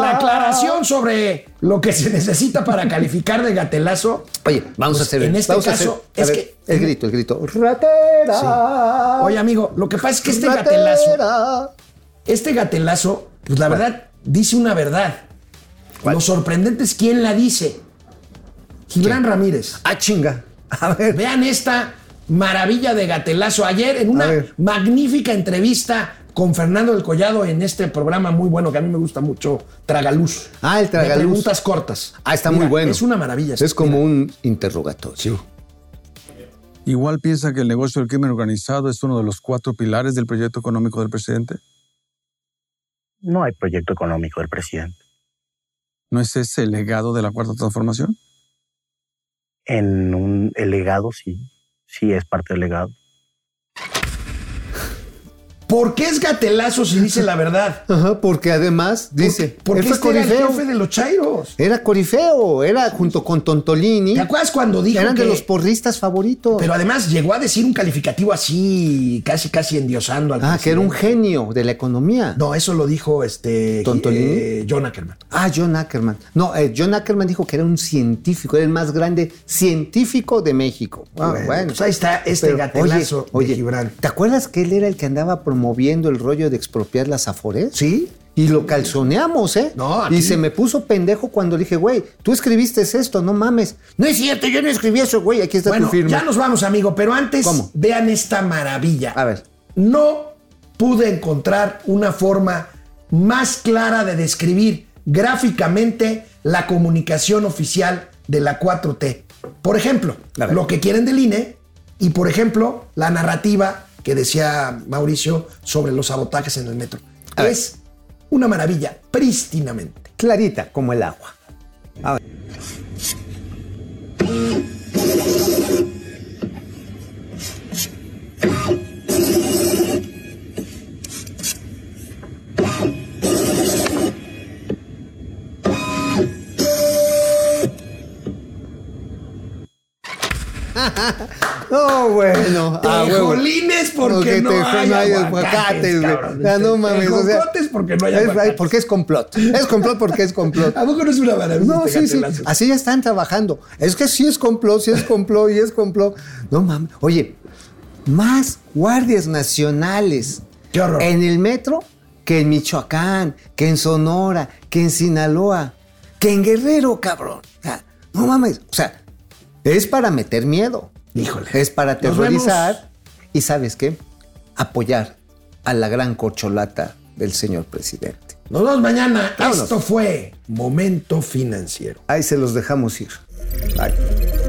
la aclaración sobre lo que se necesita para [laughs] calificar de gatelazo. Oye, vamos Pues, a hacer en este vamos a caso, hacer- a es ver, que- el grito, el grito. ¡Ratera! Oye, amigo, lo que pasa es que este ¡Ratera! gatelazo, este gatelazo, pues la verdad, dice una verdad. Lo sorprendente es quién la dice. Gibran Ramírez. Ah, chinga. A ver. Vean esta maravilla de gatelazo. Ayer en una magnífica entrevista con Fernando del Collado en este programa muy bueno que a mí me gusta mucho, Tragaluz. Ah, el De Tragaluz. preguntas cortas. Ah, está Mira, muy bueno. Es una maravilla. Es como un interrogatorio. Igual piensa que el negocio del crimen organizado es uno de los cuatro pilares del proyecto económico del presidente. No hay proyecto económico del presidente. ¿No es ese el legado de la cuarta transformación? En un el legado sí, sí es parte del legado. ¿Por qué es gatelazo si dice la verdad? [laughs] Ajá, porque además dice, Porque él fue este era el corifeo. jefe de los chairos. Era corifeo, era junto con Tontolini. ¿Te acuerdas cuando dijo Eran de que- los porristas favoritos. Pero además llegó a decir un calificativo así, casi casi endiosando al ah, que era un genio de la economía. No, eso lo dijo este ¿Tontolini? eh, John Ackerman. Ah, John Ackerman. No, eh, John Ackerman dijo que era un científico, era el más grande científico de México. Ah, Bueno, bueno. pues ahí está este Pero, gatelazo oye, de oye, Gibran. ¿Te acuerdas que él era el que andaba promoviendo el rollo de expropiar las afores? ¿Sí? Y lo calzoneamos, ¿eh? No, y se me puso pendejo cuando dije, güey, tú escribiste esto, no mames. No es cierto, yo no escribí eso, güey, aquí está Bueno, tu firma. ya nos vamos, amigo, pero antes ¿Cómo? vean esta maravilla. A ver. No pude encontrar una forma más clara de describir gráficamente la comunicación oficial de la 4T. Por ejemplo, lo que quieren del INE y, por ejemplo, la narrativa que decía Mauricio sobre los sabotajes en el metro. A ver. es una maravilla, prístinamente. Clarita, como el agua. A ver. No, bueno. Tejolines porque no hay aguacates, güey. no mames. o sea, Tejocotes porque no hay es- aguacates. Porque es complot. Es complot porque es complot. [laughs] ¿A poco no es una maravilla? No, este sí, sí. Así ya están trabajando. Es que sí es complot, sí es complot y es complot. No mames. Oye, más guardias nacionales Qué horror. en el metro que en Michoacán, que en Sonora, que en Sinaloa, que en Guerrero, cabrón. O sea, no mames. O sea, es para meter miedo. Híjole. Es para aterrorizar. Y sabes qué? Apoyar a la gran corcholata del señor presidente. Nos vemos mañana. Vámonos. Esto fue Momento Financiero. Ahí se los dejamos ir. Bye.